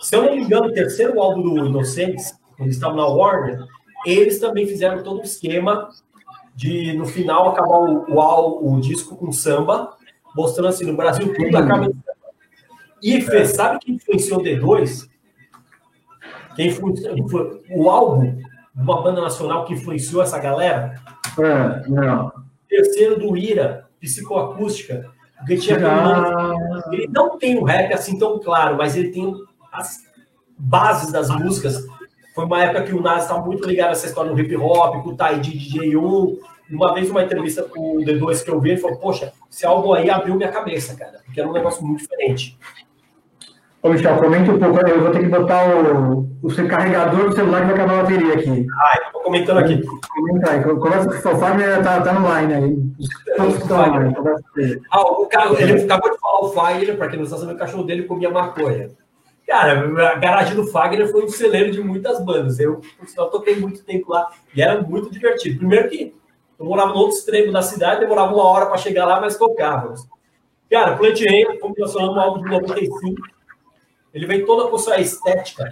C: Se eu não me engano, o terceiro álbum do Inocentes, quando estavam na Warner, eles também fizeram todo um esquema de, no final, acabar o, o, o disco com samba, mostrando assim, no Brasil tudo acaba em samba. E, Fê, sabe quem influenciou o D2? Quem foi, o álbum de uma banda nacional que influenciou essa galera?
B: É, não.
C: Terceiro do Ira, psicoacústica. Porque tinha ah. Ele não tem o rap assim tão claro, mas ele tem as bases das músicas. Foi uma época que o Nas estava muito ligado a essa história do hip hop, com o Taidi DJ1. Uma vez, uma entrevista com o D2 que eu vi, ele falou: Poxa, esse álbum aí abriu minha cabeça, cara, porque era um negócio muito diferente.
B: Ô, Michel, comenta um pouco. Eu vou ter que botar o, o seu carregador do celular que vai acabar a bateria aqui.
C: Ah, eu tô comentando aqui.
B: Comenta aí. Começa com o sofá, tá, tá no line aí. Todos estão online.
C: Ah, o carro, ele acabou de falar o Fagner, para quem não está sabendo, o cachorro dele comia maconha. Cara, a garagem do Fagner foi um celeiro de muitas bandas. Eu, eu toquei muito tempo lá e era muito divertido. Primeiro que eu morava no outro extremo da cidade, demorava uma hora para chegar lá, mas tocávamos. Cara, Plant Ramp, como nós falamos, um álbum de 95 ele vem toda com sua estética.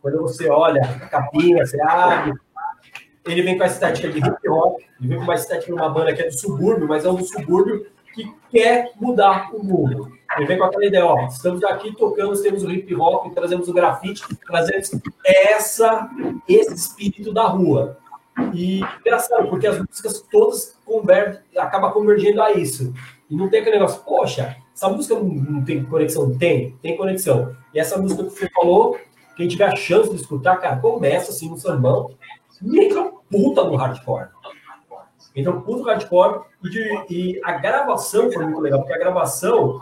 C: Quando você olha a capinha, você abre. Ele vem com a estética de hip hop, ele vem com uma estética de uma banda que é do subúrbio, mas é um subúrbio que quer mudar o mundo. Ele vem com aquela ideia, ó, estamos aqui tocando, temos o hip hop, trazemos o grafite, trazemos essa, esse espírito da rua. E engraçado, porque as músicas todas convergem, acabam convergendo a isso. E não tem aquele negócio, poxa, essa música não, tem conexão? Tem, tem conexão. E essa música que você falou, quem tiver a chance de escutar, cara, começa assim no sambão e entra puta no hardcore. Entra puta no hardcore e, de, e a gravação foi muito legal, porque a gravação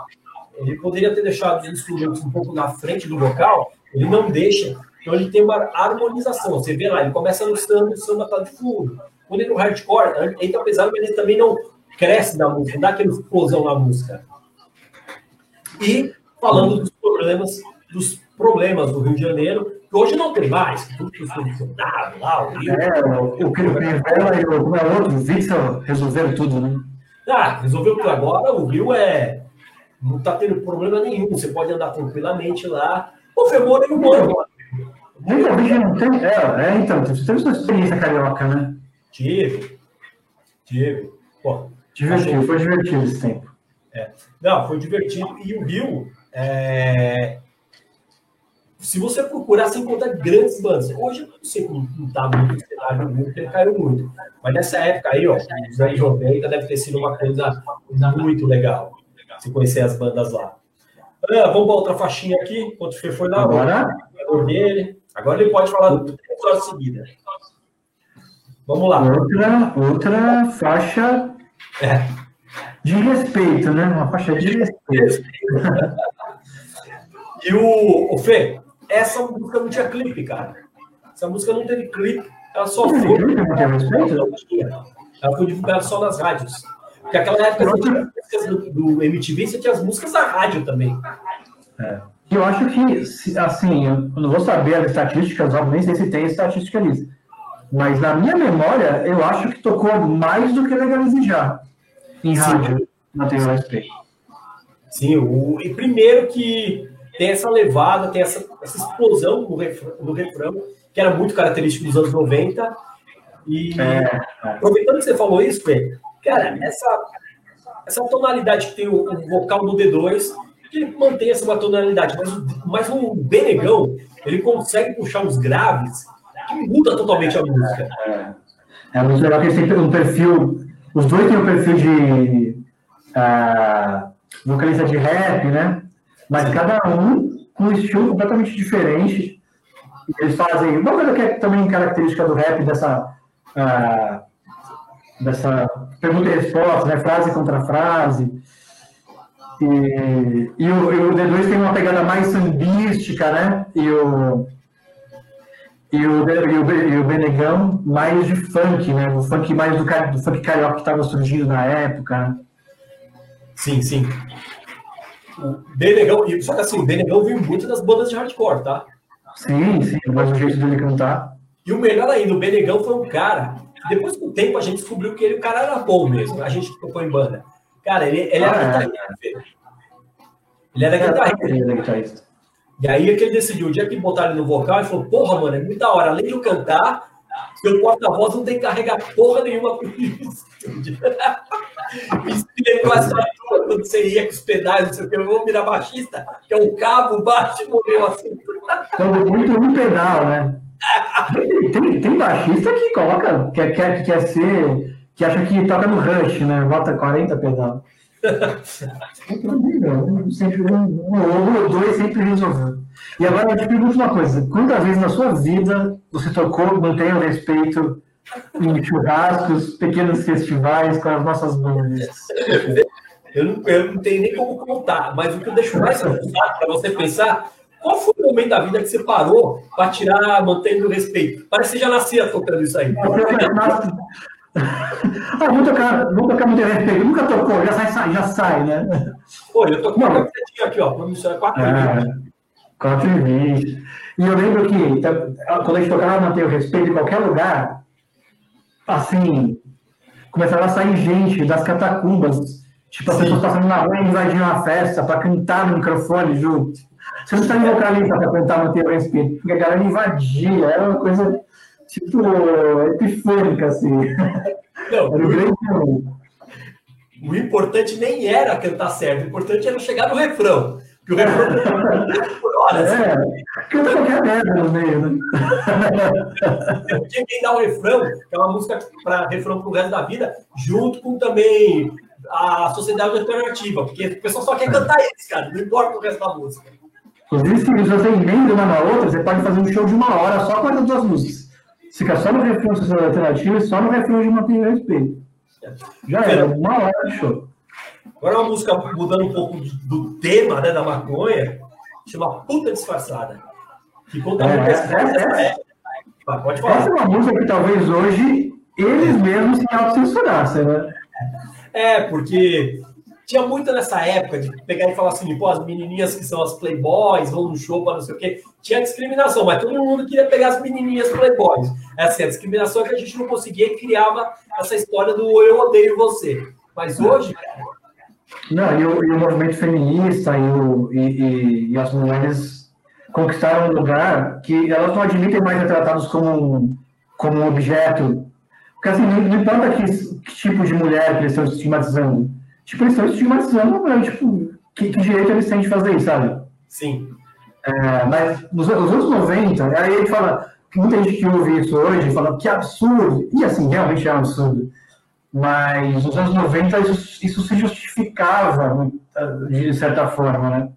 C: ele poderia ter deixado os instrumentos um pouco na frente do vocal, ele não deixa. Então ele tem uma harmonização. Você vê lá, ele começa no samba, o samba tá de fundo. Quando ele no hardcore, entra pesado, mas ele também não cresce na música, não dá aquela explosão na música. E falando dos problemas, dos problemas do Rio de Janeiro, que hoje não tem mais, tudo que foi solucionado lá, o Rio.
B: É, o, o Crivella e o, é outro, o Witzel resolveram tudo, né?
C: Ah, resolveu tudo agora, o Rio é. Não está tendo problema nenhum, você pode andar tranquilamente lá. O Femor é um ano.
B: Muita gente não tem. É, é então, você teve sua experiência carioca, né?
C: Tive. Tive. Pô,
B: divertido, foi divertido esse tempo.
C: É. Não, foi divertido. E o Rio, é... se você procurar, você encontra grandes bandas. Hoje, não sei como está muito o cenário do porque caiu muito. Mas nessa época aí, ó, os anos 90, deve ter sido uma coisa muito legal. Se conhecer as bandas lá. Ah, vamos para outra faixinha aqui, enquanto o foi na
B: Agora?
C: dele. Agora ele pode falar três horas seguidas. Vamos lá.
B: Outra, outra faixa. É de respeito, né? Uma faixa de respeito. (laughs)
C: e o, o Fê, essa música não tinha clipe, cara. Essa música não teve clipe. Ela só foi. Ela foi divulgada só nas rádios. Porque aquela época você tinha músicas do, do MTV, você tinha as músicas da rádio também.
B: É. Eu acho que, assim, eu não vou saber as estatísticas, nem sei se tem estatística nisso. Mas na minha memória, eu acho que tocou mais do que Legalize Já em rádio, na TVSP.
C: Sim, o, e primeiro que tem essa levada, tem essa, essa explosão no refrão, no refrão, que era muito característico dos anos 90. E é, é. aproveitando que você falou isso, Fê, cara, essa, essa tonalidade que tem o, o vocal do D2, ele mantém essa uma tonalidade, mas, mas o Benegão, ele consegue puxar os graves que muda totalmente a música.
B: É, é muito legal que eles têm um perfil, os dois têm um perfil de uh, vocalista de rap, né? Mas cada um com um estilo completamente diferente. Eles fazem uma coisa que é também característica do rap, dessa, uh, dessa pergunta e resposta, né? frase contra frase. E, e, o, o D2 tem uma pegada mais sambística, né? E o, e o, e o, e o Benegão mais de funk, né? O funk mais do, do funk carioca que estava surgindo na época.
C: Sim, sim. O Benegão, só que assim, o Benegão veio muito das bandas de hardcore, tá?
B: Sim, sim, mas o jeito dele cantar.
C: E o melhor ainda, o Benegão foi um cara que depois do tempo a gente descobriu que ele, o cara era bom mesmo, a gente que tocou em banda. Cara, ele, ele era ah, guitarrista, é. Ele era guitarrista. Ele era guitarrista. E aí é que ele decidiu, o dia que botaram ele no vocal, ele falou, porra, mano, é muito da hora. Além de eu cantar, meu porta-voz não tem que carregar porra nenhuma pro estúdio. Isso me lembrou a história quando você ia com os pedais, não sei o que, eu vou virar baixista, que é um cabo baixo e morreu assim.
B: Então, muito no pedal, né? Tem, tem baixista que coloca, que quer, que quer ser, que acha que toca no rush, né? Bota 40 pedal. Sempre um, ou dois sempre resolveu. E agora eu te pergunto uma coisa: quantas vezes na sua vida você tocou, mantém o respeito em churrascos, pequenos festivais com as nossas bandas?
C: Eu não, eu não tenho nem como contar, mas o que eu deixo mais para você pensar qual foi o momento da vida que você parou para tirar, mantendo o respeito? Parece que você já nascia tocando isso aí.
B: Ah, vou tocar, vou tocar muito respeito. Nunca tocou, já sai, já sai, né?
C: Pô, eu tô com uma aqui, ó. Promissão 4 é,
B: 4 e 20. E eu lembro que quando a gente tocava manter o respeito em qualquer lugar, assim, começava a sair gente das catacumbas. Tipo, as Sim. pessoas passando na rua e invadindo a festa para cantar no microfone junto. Você não está em vocalista para cantar manter o respeito, porque a galera invadia, era uma coisa tipo, epifânica, assim. Não, era
C: o, o importante nem era cantar certo, o importante era chegar no refrão. Que o refrão
B: por horas. É, canta qualquer merda no meio, né?
C: Tinha que dar o refrão, que é uma música para refrão para o resto da vida, junto com também a sociedade alternativa, porque o pessoal só quer cantar eles, cara, não importa o resto da música.
B: Inclusive, se você emenda uma na outra, você pode fazer um show de uma hora só com as duas músicas. Fica só no refrão social alternativo e só no refrão de uma a respeito. Já era, uma hora de show.
C: Agora uma música mudando um pouco do tema né, da maconha, chama Puta Disfarçada. Que conta é, essa, essa,
B: é, Pode falar. Essa é uma música que talvez hoje eles mesmos se autocensurassem, né?
C: É, porque tinha muito nessa época de pegar e falar assim, pô, as menininhas que são as playboys vão no show para não sei o quê. Tinha discriminação, mas todo mundo queria pegar as menininhas playboys. Essa assim, a discriminação é que a gente não conseguia e criava essa história do eu odeio você. Mas hoje.
B: Não, e o, e o movimento feminista e, o, e, e, as mulheres conquistaram um lugar que elas não admitem mais ser tratadas como, como um objeto. Porque assim, não, não importa que, que tipo de mulher que eles estão estigmatizando tipo, eles estão estigmatizando, né? tipo, que, que direito eles têm de fazer isso, sabe?
C: Sim.
B: É, mas nos, nos, anos 90, aí gente fala, muita gente que ouve isso hoje fala que absurdo, e assim, realmente é um absurdo. Mas nos anos 90 isso, isso se justificava de certa forma, né?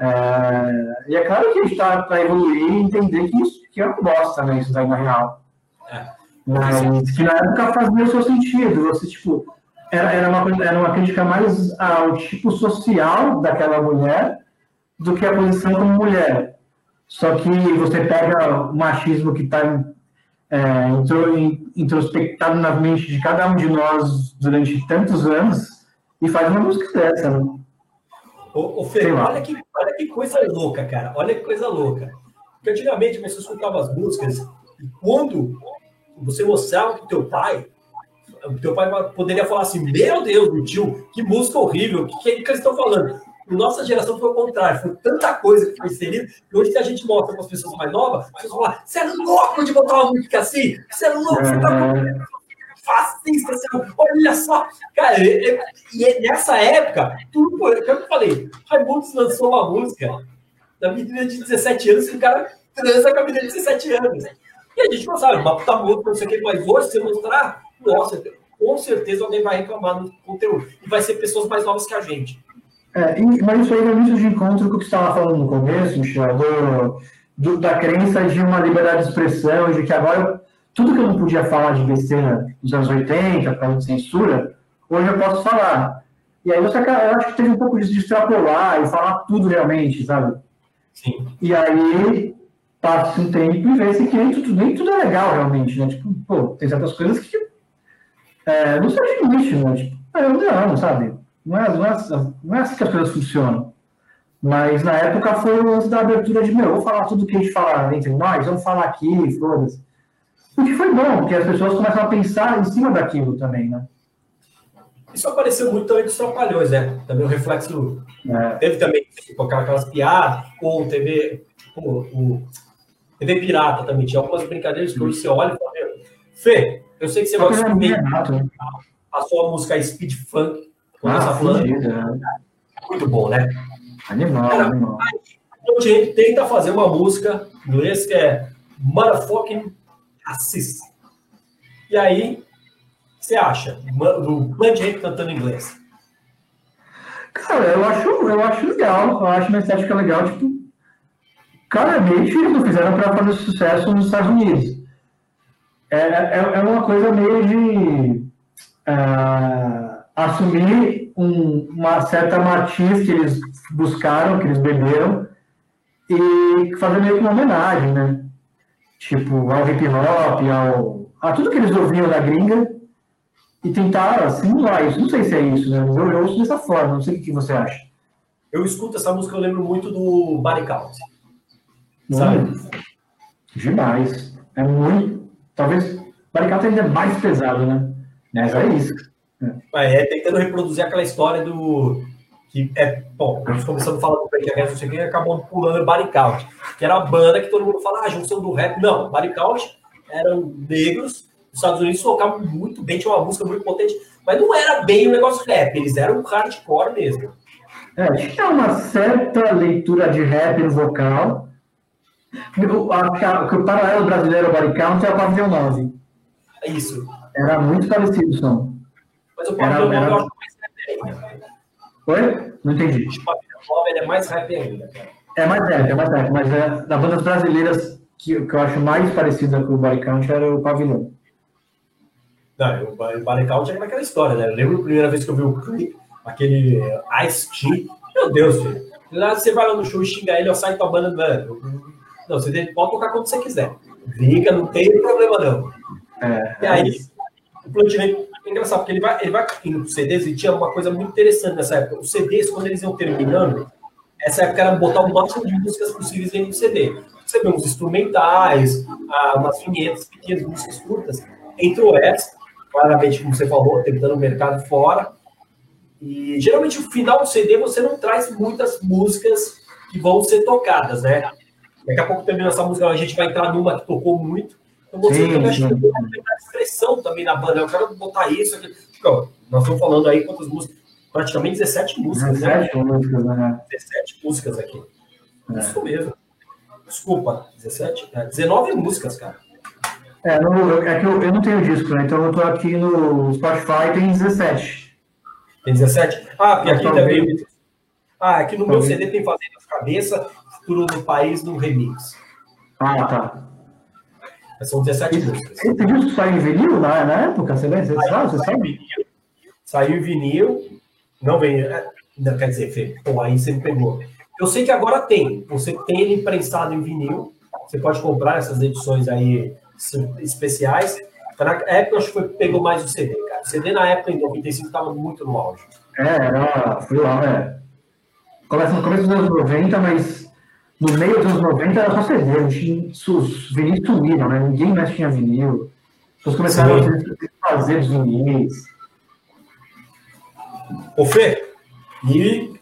B: É, e é claro que a gente está para evoluir e entender que isso que é uma bosta, né? Isso daí na real. É. Mas que na época fazia o seu sentido. Você, tipo, era, era, uma, era uma crítica mais ao tipo social daquela mulher do que a posição como mulher. Só que você pega o machismo que está é, introspectado na mente de cada um de nós durante tantos anos e faz uma música dessa, né?
C: Ô, ô Fê, olha que, olha que coisa louca, cara. Olha que coisa louca. Porque antigamente você escutava as músicas e quando você mostrava pro teu pai, o teu pai poderia falar assim: Meu Deus, meu tio, que música horrível, o que, que, é que eles estão falando? Nossa geração foi o contrário, foi tanta coisa que foi inserida, que hoje que a gente mostra para as pessoas mais novas, as pessoas falam: Você é louco de botar uma música assim? Você é louco, você tá fascista, é olha só. Cara, e, e nessa época, tudo foi, como eu falei, Raimundos lançou uma música da menina de 17 anos, que o cara transa com a menina de 17 anos. E a gente não sabe, uma puta música, não sei o que, mas hoje, se mostrar, nossa, com certeza alguém vai reclamar no conteúdo. E vai ser pessoas mais novas que a gente.
B: É, mas isso aí é muito de encontro com o que você estava falando no começo, Michel, do, do, da crença de uma liberdade de expressão, de que agora tudo que eu não podia falar de besteira nos anos 80, por causa de censura, hoje eu posso falar. E aí você, eu acho que teve um pouco de extrapolar e falar tudo realmente, sabe?
C: Sim.
B: E aí passa um tempo e vê se que nem tudo, nem tudo é legal realmente, né? Tipo, pô, tem certas coisas que é, não são limite, né? Tipo, eu não, sabe? Não é, não, é, não é assim que as coisas funcionam. Mas na época foi o lance da abertura de, meu, vou falar tudo que a gente fala entre nós, vamos falar aqui, foda-se. O que foi bom, porque as pessoas começam a pensar em cima daquilo também, né?
C: Isso apareceu muito também dos Trapalhões, né? Também o reflexo. É. Teve também tipo, aquelas piadas, ou TV, o, o, TV Pirata também tinha algumas brincadeiras que hoje você olha e fala, Fê, eu sei que você gosta de a sua música Speed Funk, quando ah, falando. É. Muito bom, né?
B: Animal, Cara, animal.
C: A gente tenta fazer uma música em inglês que é Motherfucking Assist. E aí, você acha do Plant Gente cantando inglês?
B: Cara, eu acho, eu acho legal. Eu acho uma estética legal. Tipo, claramente eles não fizeram para fazer sucesso nos Estados Unidos. É, é, é uma coisa meio de uh, assumir um, uma certa matiz que eles buscaram, que eles beberam, e fazer meio que uma homenagem, né? Tipo, ao hip hop, ao, a tudo que eles ouviam da gringa, e tentar simular isso. Não sei se é isso, né? Eu, eu ouço dessa forma, não sei o que você acha.
C: Eu escuto essa música, eu lembro muito do Body Count. Sabe? Hum,
B: demais. É muito. Talvez Count ainda é mais pesado, né? Mas é isso.
C: É. é, tentando reproduzir aquela história do. Que é, bom, a gente começando falando do Punk Against, não sei quem, acabou pulando o Count, que era a banda que todo mundo fala, ah, junção do rap. Não, Count eram negros os Estados Unidos tocavam muito bem, tinha uma música muito potente, mas não era bem um negócio rap, eles eram hardcore mesmo.
B: É, tinha uma certa leitura de rap no vocal. O, o paralelo brasileiro ao Body Count é o Pavilhão 9.
C: Isso.
B: Era muito parecido o som.
C: Mas o Pavilhão 9 era... eu acho mais rap
B: ainda. Oi? Não entendi.
C: O Pavilhão 9 ele é mais rap ainda, cara. É
B: mais rap, é mais rap, mas é, das bandas brasileiras que, que eu acho mais parecida com o Body Count era o Pavilhão.
C: Não, o Blackout é aquela história, né? Eu lembro a primeira vez que eu vi o clipe, aquele Ice-T. Meu Deus, filho. Lá você vai lá no show e xinga ele, ó, sai tua banda. Mano. Não, você pode tocar quando você quiser. Briga, não tem problema, não. É, e aí, o Plantinete é engraçado, porque ele vai, ele vai indo pro CDs e tinha uma coisa muito interessante nessa época. Os CDs, quando eles iam terminando, essa época era botar o máximo de músicas possíveis dentro do CD. Você vê uns instrumentais, ah, umas vinhetas pequenas, músicas curtas. Entrou essa, claramente, como você falou, tentando o mercado fora. E geralmente o final do CD você não traz muitas músicas que vão ser tocadas, né? Daqui a pouco também essa música a gente vai entrar numa que tocou muito. Então você sim, também que tem uma expressão também na banda. Eu quero botar isso aqui. Nós estamos falando aí quantas músicas? Praticamente 17 músicas,
B: 17 né? músicas, né?
C: 17 músicas aqui. É. Isso mesmo. Desculpa, 17? É, 19 músicas, cara.
B: É, no, é que eu, eu não tenho disco, né? Então eu tô aqui no Spotify, tem 17.
C: Tem 17? Ah, porque aqui também. Ah, aqui no meu CD tem Fazendo as Cabeças, Futuro do País no Remix.
B: Ah, tá.
C: São 17 músicas.
B: Esse disco saiu em vinil na, na época? Você, você saiu, sabe? Você
C: saiu, Vinil, saiu em vinil. Não vem. É, não, quer dizer, Fê, pô, aí você me pegou. Eu sei que agora tem. Você tem ele imprensado em vinil. Você pode comprar essas edições aí especiais. Na época, acho que foi, pegou mais o CD, cara. O CD na época, em 95, estava muito no auge.
B: É, era, fui lá, é. Começa no começo dos anos 90, mas no meio dos anos 90 era só CD. Os vinis sumiram, né? Ninguém mais tinha vinil. As pessoas começaram Sim. a fazer os vinis.
C: Ô, Fê, e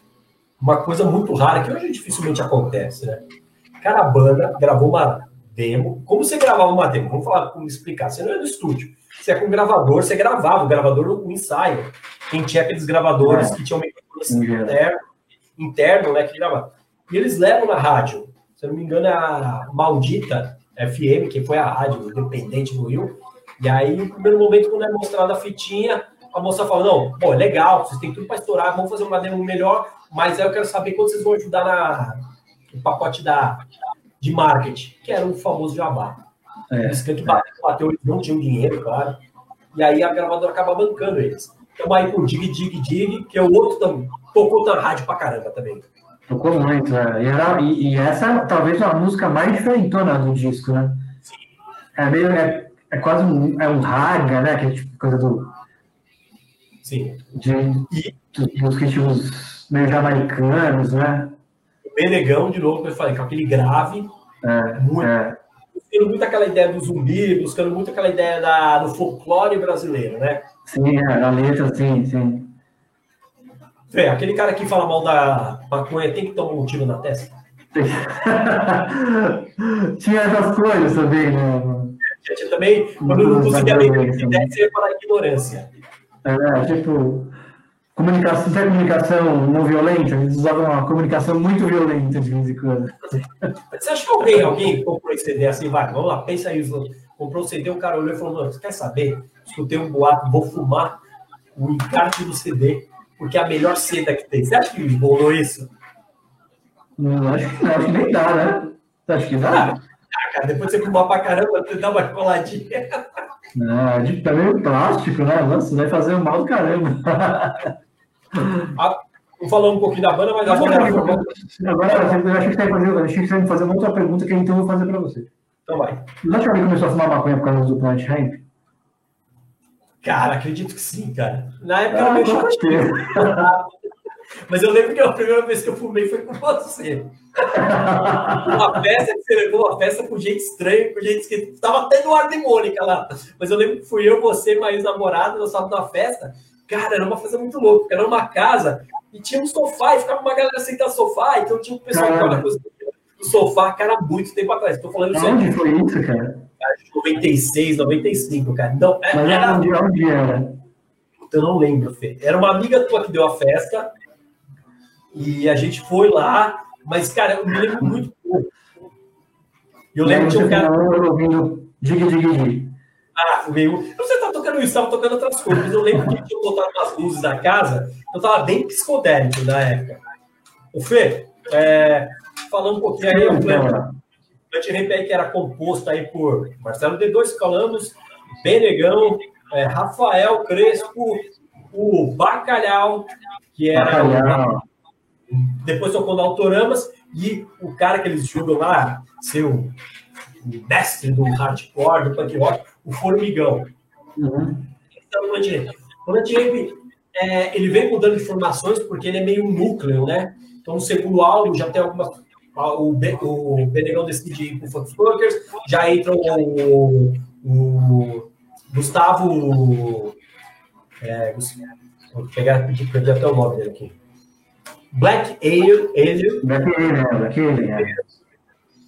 C: uma coisa muito rara, que hoje dificilmente acontece, né? Cara, a banda gravou uma demo. Como você gravava uma demo? Vamos falar, como explicar. Você não é no estúdio. Você é com gravador, você gravava o gravador no ensaio. Quem tinha aqueles gravadores é. que tinham microfone interno, interno, né? Que gravava. E eles levam na rádio. Se eu não me engano, é a maldita FM, que foi a rádio independente do Rio. E aí, no primeiro momento, quando é mostrada a fitinha, a moça fala: Não, pô, legal, vocês têm tudo para estourar, vamos fazer uma demo melhor, mas aí eu quero saber quando vocês vão ajudar na, no pacote da, de marketing, que era o famoso jabá. É, eles que bateu, eles não tinham dinheiro, claro. E aí a gravadora acaba bancando eles. Então aí com Dig Dig Dig, que é o outro também. Tocou na rádio pra caramba também.
B: Tocou muito, é. E, era, e, e essa talvez a música mais diferentona do disco, né? Sim. É meio. É, é quase um, é um raga, né? Aquele tipo de coisa do.
C: Sim.
B: De, e, dos ritmos meio jamaicanos, né?
C: O Benegão, de novo, que eu falei, com aquele grave.
B: É, muito. É.
C: Buscando muito aquela ideia do zumbi, buscando muito aquela ideia da, do folclore brasileiro, né?
B: Sim, é, a letra, sim, sim.
C: Fê, aquele cara que fala mal da maconha tem que tomar um tiro na testa? (laughs)
B: Tinha essas coisas também, né?
C: Tinha, também, quando não conseguia ler ideia, você ia falar ignorância.
B: É, tipo, comunicação, comunicação não violenta, eles usavam uma comunicação muito violenta de vez em quando.
C: Você acha que alguém, alguém comprou esse CD assim, vai, vamos lá, pensa aí, comprou o CD, o cara olhou e falou, você quer saber? Escutei um boato, vou fumar o encarte do CD porque é a melhor seda que tem. Você acha que bolou isso?
B: Não, acho que não, acho que nem dá, né? Você acha que dá?
C: Ah, cara, depois você fumar pra caramba, você dá uma coladinha.
B: Não, de também plástico, né? Nossa, vai fazer um mal do caramba.
C: Ah, vou falar um pouquinho da banda, mas
B: agora. Agora, eu acho que você achei que você vai fazer uma outra pergunta que então eu vou fazer para você.
C: Então vai.
B: Você acha que alguém começou a fumar maconha por causa do Planet Hemp?
C: Cara, acredito que sim, cara. Na época ah, eu meio chateado. Mas eu lembro que a primeira vez que eu fumei foi com você. uma festa que você levou, uma festa com gente estranha, com gente que tava até no ar de Mônica lá. Mas eu lembro que fui eu, você, mais namorado, nós estávamos na festa. Cara, era uma festa muito louca, era uma casa e tinha um sofá, e ficava uma galera sentada no sofá, então tinha um pessoal que ficava no sofá, cara, muito tempo atrás. Tô falando
B: isso Onde foi isso, cara?
C: 96, 95, cara. Então,
B: é, Mas era onde, onde era?
C: Eu não lembro, Fê. Era uma amiga tua que deu a festa e a gente foi lá, mas, cara, eu me lembro muito pouco. Eu lembro que tinha um cara.
B: ouvindo dig, dig, dig.
C: Ah, veio. Você tá tocando isso, tava tocando outras coisas, mas eu lembro que tinha botado umas luzes da casa, eu tava bem psicodélico na época. O Fê, é, falando um pouquinho aí, eu lembro. Plant Ramp que era composto aí por Marcelo D2 Calanos, Benegão, é, Rafael Crespo, o Bacalhau, que era. Bacalhau. Depois tocou no Autoramas, e o cara que eles julgam lá, seu mestre do hardcore, do punk rock, o Formigão. Uhum. Então, o Plant Ramp, é, ele vem mudando de formações porque ele é meio núcleo, né? Então, no segundo álbum já tem algumas o, o Benegão decide ir para o Funkers, já entra o, o Gustavo. É, vou pegar, perdi até o nome dele aqui. Black Ale. Ale
B: Black Ale, Black Ale, é.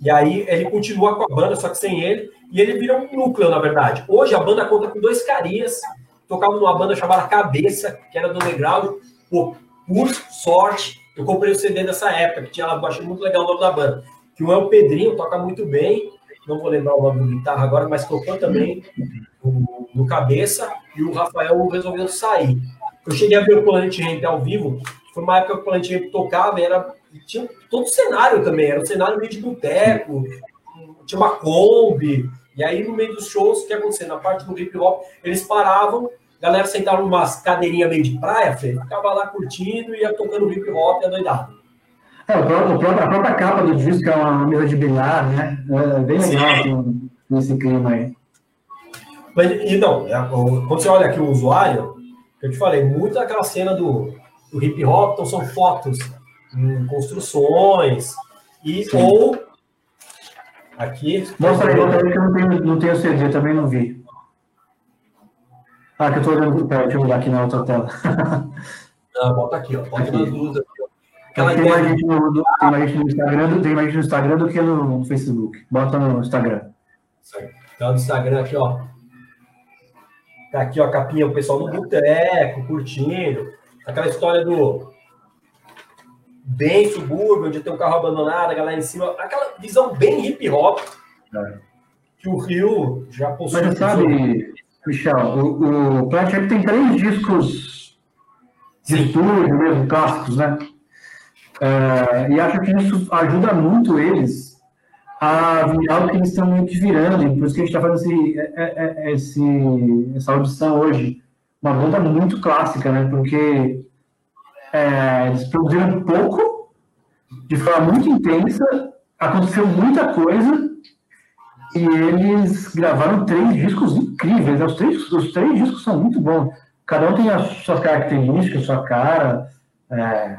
C: E aí ele continua com a banda, só que sem ele, e ele vira um núcleo, na verdade. Hoje a banda conta com dois carinhas, tocavam numa banda chamada Cabeça, que era do underground, por, por sorte, eu comprei o CD dessa época, que tinha lá, eu achei muito legal o nome da banda. Que um é o Pedrinho, toca muito bem, não vou lembrar o nome do guitarra agora, mas tocou também no, cabeça, e o Rafael resolveu sair. Eu cheguei a ver o Planet Ramp ao vivo, foi uma época que o Planet Ramp tocava, era, tinha todo o cenário também, era um cenário meio de boteco, tinha uma Kombi, e aí no meio dos shows, o que acontecia? Na parte do hip hop, eles paravam galera sentava numa cadeirinha meio de praia, Fê, ficava lá curtindo e ia tocando hip hop e adoidado.
B: É, o próprio, a própria capa do disco é uma mesa de bilhar, né? É bem legal assim, nesse clima aí.
C: Mas, e não, é, quando você olha aqui o usuário, eu te falei, muito daquela cena do, do hip hop, então são fotos em construções, e Sim. ou aqui.
B: Mostra aí, mostra aí que eu não tenho, não tenho CD, também não vi. Ah, que eu tô olhando. Pera, deixa eu mudar aqui na outra tela. (laughs)
C: Ah, bota aqui, ó. Bota aqui. nas duas aqui, ó.
B: Aquela tem, mais gente no, no, tem mais gente no Instagram, tem mais gente no Instagram do que no, no Facebook. Bota no Instagram.
C: Então, no Instagram aqui, ó. Tá aqui, ó, a capinha, o pessoal no boteco, curtindo. Aquela história do bem subúrbio, onde tem um carro abandonado, a galera em cima. Aquela visão bem hip hop é. que o Rio já possui.
B: Mas sabe, Michel, o, o Plant tem três discos de Sim. estúdio mesmo, clássicos, né? É, e acho que isso ajuda muito eles a virar o que eles estão meio que virando. E por isso que a gente está fazendo esse, é, é, é, esse, essa audição hoje. Uma banda muito clássica, né? Porque é, eles produziram pouco, de forma muito intensa, aconteceu muita coisa, e eles gravaram três discos incríveis. Né? Os três, os três discos são muito bons. Cada um tem as suas características, sua cara. É,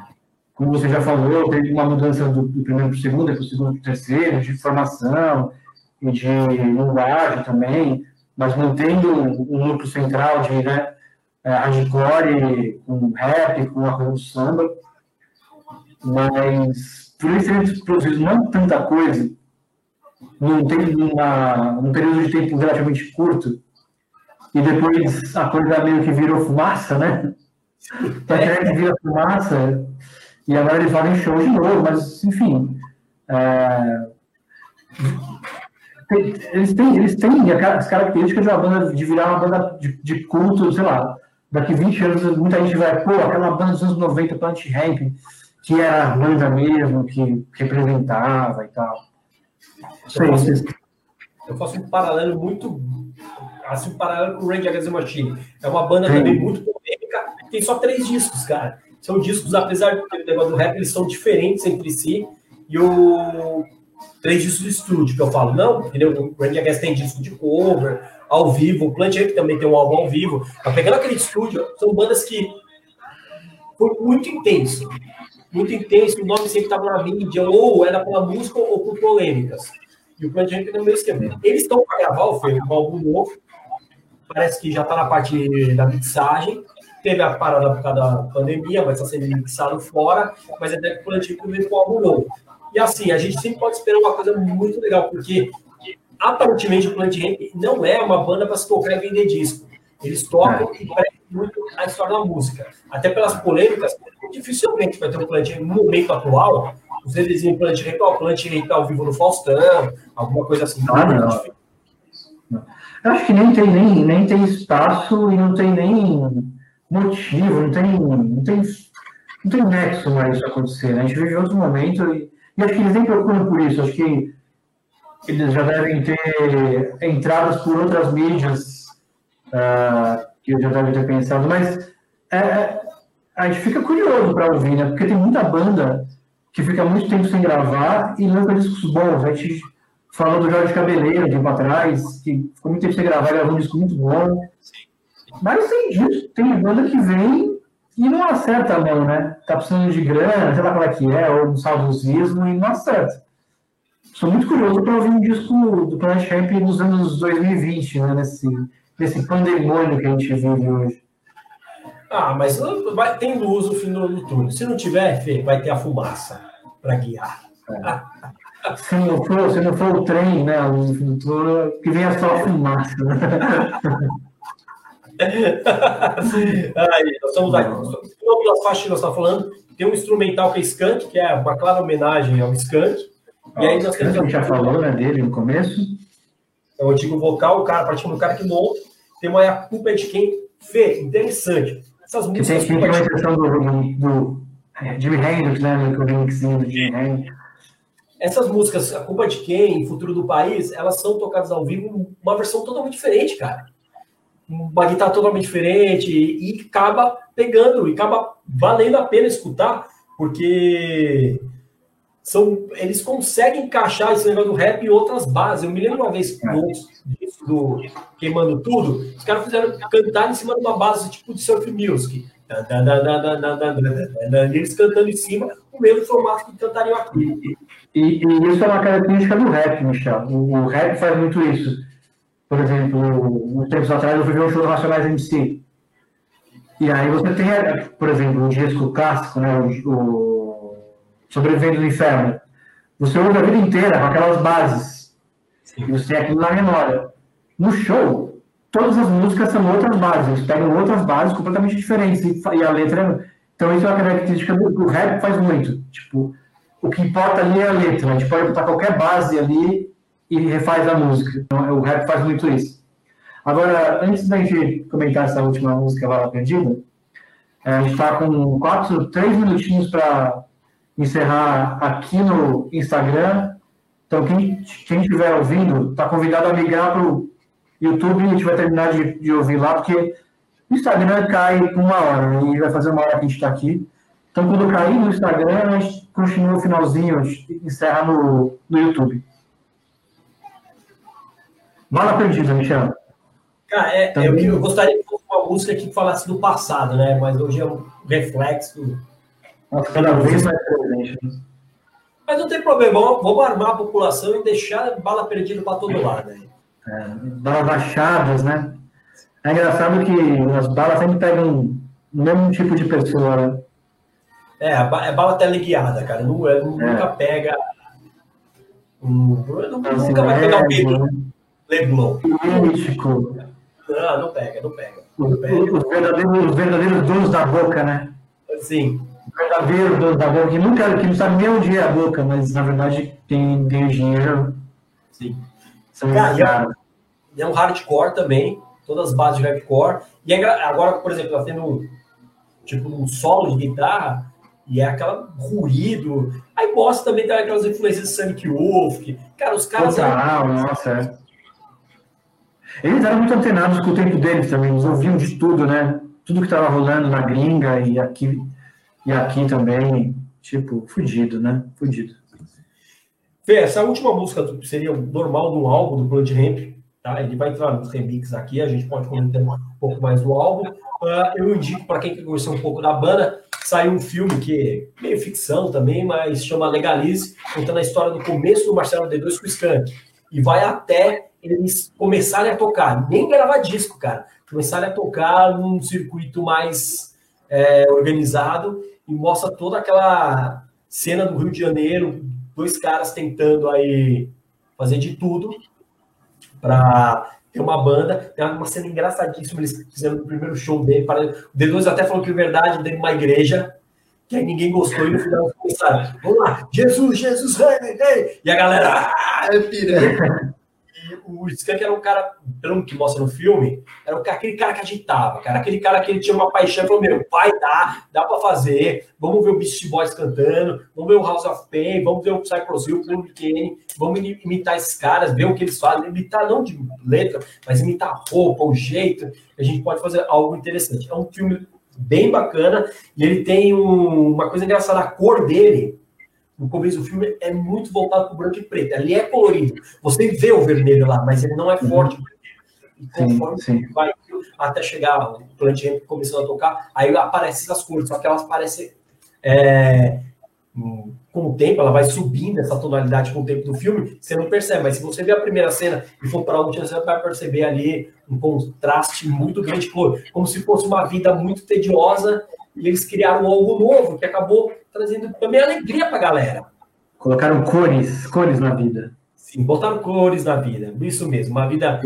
B: como você já falou, teve uma mudança do, do primeiro para o segundo, do segundo para o terceiro, de formação e de linguagem também, mas mantendo um núcleo central de né, é, hardcore, com rap, com a de samba. Mas, por isso eles produziram não tanta coisa, num, num período de tempo relativamente curto, e depois a coisa meio que virou fumaça, né? A que vira fumaça, e agora eles fazem show de novo, mas, enfim. É, eles, têm, eles têm as características de uma banda, de virar uma banda de, de culto, sei lá. Daqui 20 anos, muita gente vai, pô, aquela banda dos anos 90, Plant Ramp, que era a banda mesmo, que representava e tal.
C: Eu faço, eu faço um paralelo muito. Assim, um paralelo com o Range Against the Machine. É uma banda Sim. também muito polêmica, tem só três discos, cara são discos, apesar do negócio do rap, eles são diferentes entre si. E o três discos de estúdio, que eu falo, não, entendeu? O Randy Against tem disco de cover, ao vivo, o Plant Ramp também tem um álbum ao vivo. Tá pegando aquele estúdio, são bandas que foi muito intenso. Muito intenso, o nome sempre estava na mídia, ou era pela música ou por polêmicas. E o Plant Ramp é o mesmo esquema. Eles estão para gravar o filme, um álbum novo, parece que já está na parte da mixagem, Teve a parada por causa da pandemia, mas está sendo mixado fora, mas é que o Antigo veio com algo novo. E assim, a gente sempre pode esperar uma coisa muito legal, porque aparentemente o Plant Ramp não é uma banda para se tocar e vender disco. Eles tocam e pregam muito a história da música. Até pelas polêmicas, dificilmente vai ter um Plant no momento atual. Plant Ramp, o Plant Ramp tá ao vivo no Faustão, alguma coisa assim.
B: Ah, não. Eu acho que nem tem, nem, nem tem espaço e não tem nem motivo, não tem, não tem, não tem nexo mais isso acontecer. Né? A gente vive outro momento e, e acho que eles nem procuram por isso. Acho que eles já devem ter entradas por outras mídias uh, que eu já devem ter pensado, mas é, é a gente fica curioso para ouvir, né? Porque tem muita banda que fica muito tempo sem gravar e lança discos bons. A gente falou do Jorge Cabeleiro, de para trás, que ficou muito tempo sem gravar, gravou um disco muito bom. Sim. Mas tem disso, tem banda que vem e não acerta a mão, né? Tá precisando de grana, sei lá qual é que é, ou um saudosismo e não acerta. Sou muito curioso para ouvir um disco do Planet Champ nos anos 2020, né? Nesse, nesse pandemônio que a gente vive hoje.
C: Ah, mas vai, tem luz no fim do túnel. Se não tiver, Fê, vai ter a fumaça para guiar.
B: É. (laughs) se, não for, se não for o trem, né? A luz no fim do túnel, que venha só a fumaça. Né? (laughs)
C: Aí, nós estamos aqui. O nome das faixas nós estamos falando tem um instrumental que é Skank, que é uma clara homenagem ao Skank.
B: E aí nós temos. A gente já falou né, dele no começo.
C: É o antigo vocal, o cara, praticamente o cara que monta. Tem uma culpa de quem? Fê, interessante.
B: Essas músicas. Que tem, tem uma exceção do, do, do é, Jimmy Hendrix, né? No do Jimmy Hendrix.
C: Essas músicas, A Culpa de Quem, Futuro do País, elas são tocadas ao vivo, uma versão totalmente diferente, cara uma guitarra totalmente diferente e, acaba pegando e acaba valendo a pena escutar, porque são, eles conseguem encaixar esse negócio do rap em outras bases. Eu me lembro uma vez disso, do Queimando Tudo, os caras fizeram cantar em cima de uma base tipo de surf music. E eles cantando em cima, o mesmo formato que cantariam aqui.
B: E, e, isso é uma característica do rap, Michel. O, o rap faz muito isso. Por exemplo, uns tempos atrás eu fui ver um show do Racionais MC. E aí você tem, por exemplo, o disco clássico, né, o, o Sobrevivendo do Inferno. Você ouve a vida inteira com aquelas bases. E você tem aquilo na memória. No show, todas as músicas são outras bases. Eles pegam outras bases completamente diferentes. E, a letra. Então, isso é uma característica do, do rap faz muito. Tipo, o que importa ali é a letra. A gente pode botar qualquer base ali e refaz a música. Então, o rap faz muito isso. Agora, antes da gente comentar essa última música, Bala Perdida, é, a gente está com quatro, três minutinhos para encerrar aqui no Instagram. Então, quem, estiver ouvindo, está convidado a migrar para o YouTube e a gente vai terminar de, de ouvir lá, porque o Instagram cai com uma hora e vai fazer uma hora que a gente está aqui. Então, quando cair no Instagram, a gente continua o finalzinho, encerra no, no YouTube. Bala perdida, Michel.
C: Cara, é, eu, eu, gostaria que fosse uma música que falasse do passado, né? Mas hoje é um reflexo.
B: Nossa, cada vez mais presente.
C: Mas não tem problema, vamos armar a população e deixar bala perdida para todo lado. Né?
B: É, balas achadas, né? É engraçado que as balas sempre pegam o mesmo tipo de pessoa, né?
C: É, é bala teleguiada, cara. Não, é, nunca pega. Um, assim, nunca vai pegar o Pedro né? Leblon.
B: Político.
C: Não, não pega, não pega.
B: Não pega. Os, verdadeiros, os verdadeiros donos da boca, né?
C: Sim.
B: Os verdadeiros donos da boca, que nunca que não sabe nem onde é a boca, mas na verdade tem, tem dinheiro.
C: Sim. São Cara, é, é um hardcore também, todas as bases de hardcore. E é, agora, por exemplo, tá tendo tipo um solo de guitarra e é aquela ruído. Aí Boss também tem aquelas influências de Sonic Wolf. Que, cara, os caras.
B: Total, eram... nossa, é. Eles eram muito antenados com o tempo deles também, eles ouviam de tudo, né? Tudo que estava rolando na gringa e aqui, e aqui também. Tipo, fudido, né? Fudido.
C: Fê, essa última música seria normal do álbum do Blood Ramp, tá? Ele vai entrar nos remix aqui, a gente pode comentar um pouco mais do álbum. Uh, eu indico para quem quer conhecer um pouco da banda, saiu um filme que é meio ficção também, mas chama Legalize, contando a história do começo do Marcelo D2 com o Skank. E vai até eles começarem a tocar, nem gravar disco, cara, começarem a tocar num circuito mais é, organizado e mostra toda aquela cena do Rio de Janeiro, dois caras tentando aí fazer de tudo para tem uma banda, tem uma cena engraçadíssima, eles fizeram no primeiro show dele. Para... O D2 até falou que, é verdade, dentro de uma igreja, que aí ninguém gostou e no final começaram, vamos lá, Jesus, Jesus, rei. E a galera, ah, é pirando (laughs) o Skank era um cara, pelo que mostra no filme, era aquele cara que agitava, cara, aquele cara que ele tinha uma paixão, falou, meu, vai dar, dá pra fazer, vamos ver o Beast Boys cantando, vamos ver o House of Pain, vamos ver o Cypress Hill, o vamos imitar esses caras, ver o que eles fazem, imitar não de letra, mas imitar roupa, o jeito, a gente pode fazer algo interessante. É um filme bem bacana, e ele tem um, uma coisa engraçada, a cor dele, no começo do filme é muito voltado para o branco e preto. Ali é colorido. Você vê o vermelho lá, mas ele não é forte. E conforme sim, sim. vai até chegar o Plant Ramp começando a tocar, aí aparecem as cores, só que elas parecem. É, com o tempo, ela vai subindo essa tonalidade com o tempo do filme, você não percebe, mas se você ver a primeira cena e for para a última, você vai perceber ali um contraste muito grande, como se fosse uma vida muito tediosa e eles criaram algo novo que acabou trazendo também alegria para a galera.
B: Colocaram cores, cores na vida.
C: Sim, botaram cores na vida. Isso mesmo, uma vida.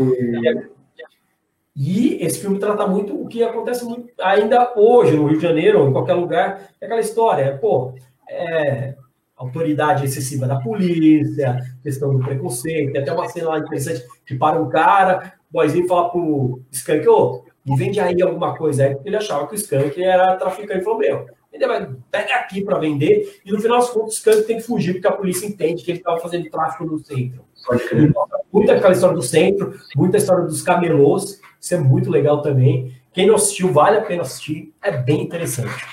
C: E esse filme trata muito o que acontece muito, ainda hoje no Rio de Janeiro ou em qualquer lugar, é aquela história, pô, é, autoridade excessiva da polícia, questão do preconceito, tem até uma cena lá interessante que para um cara, o boyzinho fala pro Skank, ô, e vende aí alguma coisa aí, porque ele achava que o Skank era traficante, e falou, meu, ele vai, pega aqui para vender, e no final das contas o Skank tem que fugir, porque a polícia entende que ele estava fazendo tráfico no centro. Muita aquela história do centro, muita história dos camelôs, isso é muito legal também. Quem não assistiu, vale a pena assistir, é bem interessante.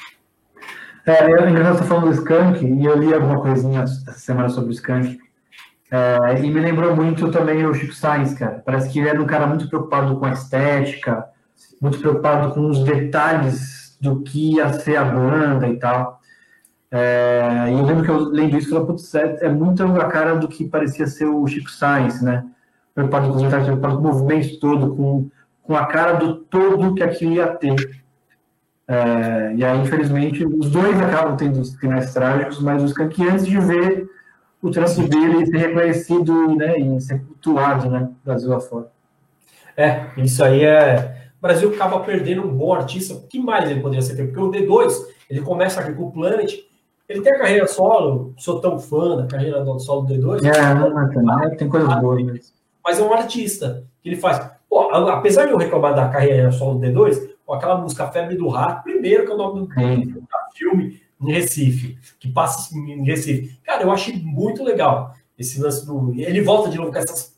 B: É, é engraçado você falando do Skank, e eu li alguma coisinha essa semana sobre o Skank. É, e me lembrou muito também o Chico Sainz, cara. Parece que ele era um cara muito preocupado com a estética, muito preocupado com os detalhes do que ia ser a banda e tal. É, e eu lembro que eu lendo isso e falei, é, é, muito a cara do que parecia ser o Chico Sainz, né? Preocupado com os detalhes, preocupado com o movimento todo, com, com a cara do todo que aquilo ia ter. É, e aí, infelizmente, os dois acabam tendo finais trágicos, mas os que antes de ver o trampo dele ser reconhecido né, e ser cultuado, né, Brasil afora.
C: É, isso aí é. Brasil acaba perdendo um bom artista. O que mais ele poderia ser? Porque o D2, ele começa aqui com o Planet, ele tem a carreira solo, sou tão fã da carreira do solo do D2.
B: É, não, não, tem coisas boas. Mas...
C: mas é um artista que ele faz. Pô, apesar de eu reclamar da carreira solo do D2, aquela música Febre do Rato, primeiro que é o nome do filme em Recife, que passa em Recife. Cara, eu achei muito legal esse lance do. Ele volta de novo com essas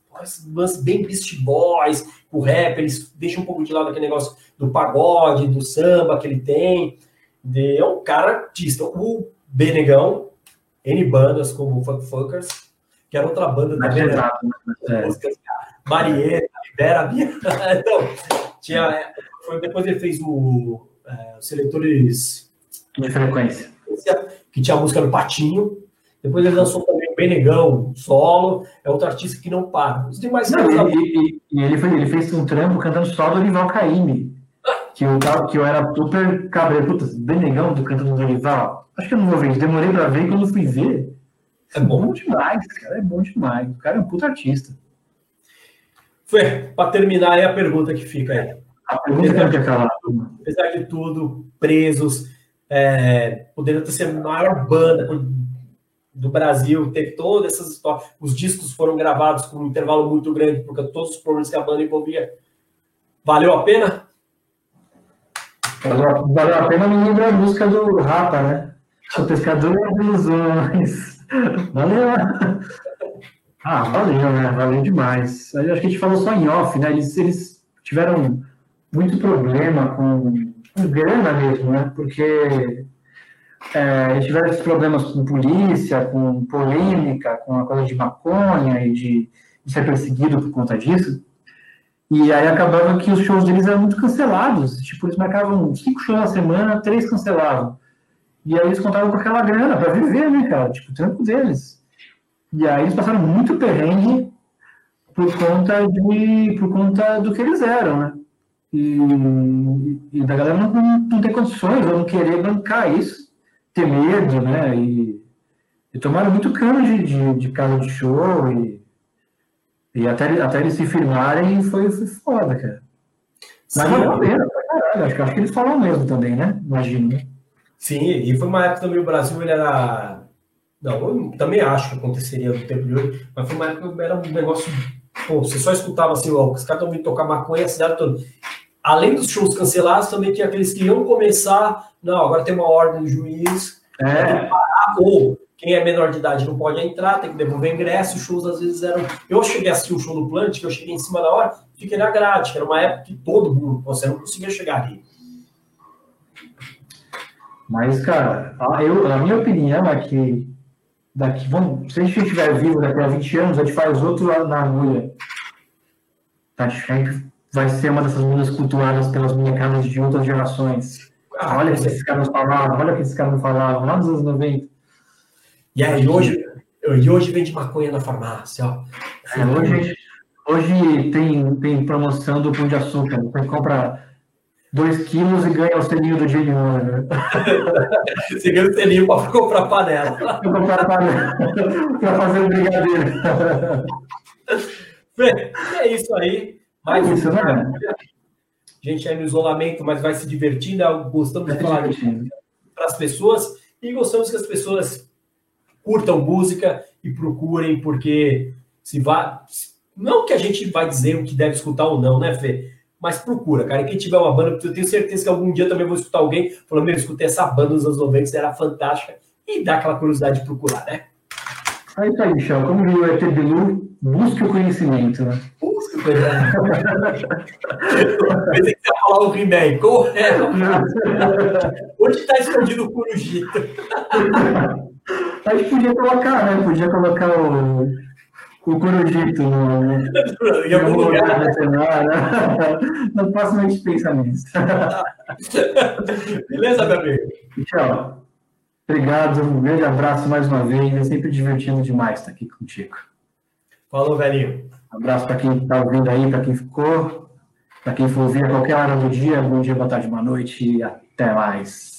C: lances bem Beast Boys, o rap, eles deixam um pouco de lado aquele negócio do pagode, do samba que ele tem. De, é um cara artista. O Benegão, N bandas como Funk Funkers, que era outra banda. Né? É. Marieta, Libera (laughs) Então, tinha foi depois ele fez o é, Seletores
B: de frequência,
C: que tinha a música do Patinho. Depois ele lançou também Benegão, solo, é outro artista que não para. Os demais
B: não, e, e, e, ele, foi, ele fez um trampo cantando só do Olival Caymmi. Que eu, que eu era super cabreiro. Puta, Benegão do cantando do Olival. Acho que eu não vou ver. Demorei pra ver e quando fui ver. É bom demais, cara. É bom demais. O cara é um puta artista.
C: Fê, para terminar aí a pergunta que fica aí.
B: A pergunta que aquela.
C: Apesar de tudo, presos, é, poderiam ter sido a maior banda do Brasil, teve todas essas histórias. Os discos foram gravados com um intervalo muito grande, porque todos os problemas que a banda envolvia. Valeu a pena?
B: Valeu, a pena, me lembra a música do Rapa, né? O Pescador de Ilusões. Valeu! Ah, valeu, né? Valeu demais. Acho que a gente falou só em off, né? Eles, eles tiveram muito problema com, com grana mesmo, né? Porque é, tiveram esses problemas com polícia, com polêmica, com a coisa de maconha e de, de ser perseguido por conta disso. E aí acabava que os shows deles eram muito cancelados. Tipo, eles marcavam cinco shows na semana, três cancelavam. E aí eles contavam com aquela grana para viver, né, cara? Tipo, o trampo deles. E aí eles passaram muito perrengue por conta de por conta do que eles eram, né? E, e da galera não, não ter condições, ou não querer bancar isso, ter medo, né? E, e tomaram muito cano de, de, de casa de show e, e até, até eles se firmarem foi, foi foda, cara. Mas valeu a pena, caralho. Acho, acho que eles falam mesmo também, né? Imagino, né?
C: Sim, e foi uma época também o Brasil ele era. Não, eu também acho que aconteceria no tempo de hoje, mas foi uma época que era um negócio. Pô, você só escutava assim, ó, os caras estão vindo tocar maconha a cidade toda além dos shows cancelados, também tinha aqueles que iam começar. Não, agora tem uma ordem do juiz. É. Parar, ou quem é menor de idade não pode entrar, tem que devolver ingresso. Os shows às vezes eram. Eu cheguei a assistir um show do Plant, que eu cheguei em cima da hora, fiquei na grade, que era uma época que todo mundo, você não conseguia chegar ali.
B: Mas, cara, eu, a minha opinião é que daqui, vamos, se a gente estiver vivo daqui a 20 anos, a gente faz outro lado na agulha. Tá, a gente vai ser uma dessas músicas cultuadas pelas molecadas de outras gerações. Ah, olha o que esses caras falavam, olha o que esses caras falavam, lá nos anos 90.
C: E aí, hoje, e hoje vende maconha na farmácia, ó.
B: É, hoje, hoje tem, tem promoção do Pão de Açúcar. Você compra 2 quilos e ganha o selinho do Jenny né? (laughs)
C: Você ganha o selinho para comprar panela. Para comprar
B: panela. para fazer um brigadeiro.
C: Fê, é isso aí. Isso, né? A gente é no isolamento, mas vai se divertindo, é gostamos de falar para as pessoas e gostamos que as pessoas curtam música e procurem, porque se vai. Não que a gente vai dizer o que deve escutar ou não, né, Fê? Mas procura, cara. E quem tiver uma banda, eu tenho certeza que algum dia também vou escutar alguém falando, meu, escutei essa banda nos anos 90, era fantástica, e dá aquela curiosidade de procurar, né?
B: É isso aí, Michel. Como viu o ET Bilu, busque o conhecimento, né?
C: Pensei que você ia falar o He-Man. Correto. Onde está escondido o Corujito?
B: A gente podia colocar, né? Podia colocar o, o Corujito no,
C: em algum lugar.
B: lugar né? No próximo a gente pensa nisso.
C: Beleza, meu amigo?
B: Tchau. Obrigado, um grande abraço mais uma vez. É sempre divertindo demais estar aqui contigo.
C: Falou, velhinho.
B: Um abraço para quem está ouvindo aí, para quem ficou, para quem for ouvir a qualquer hora do dia. Bom dia, boa tarde, boa noite e até mais.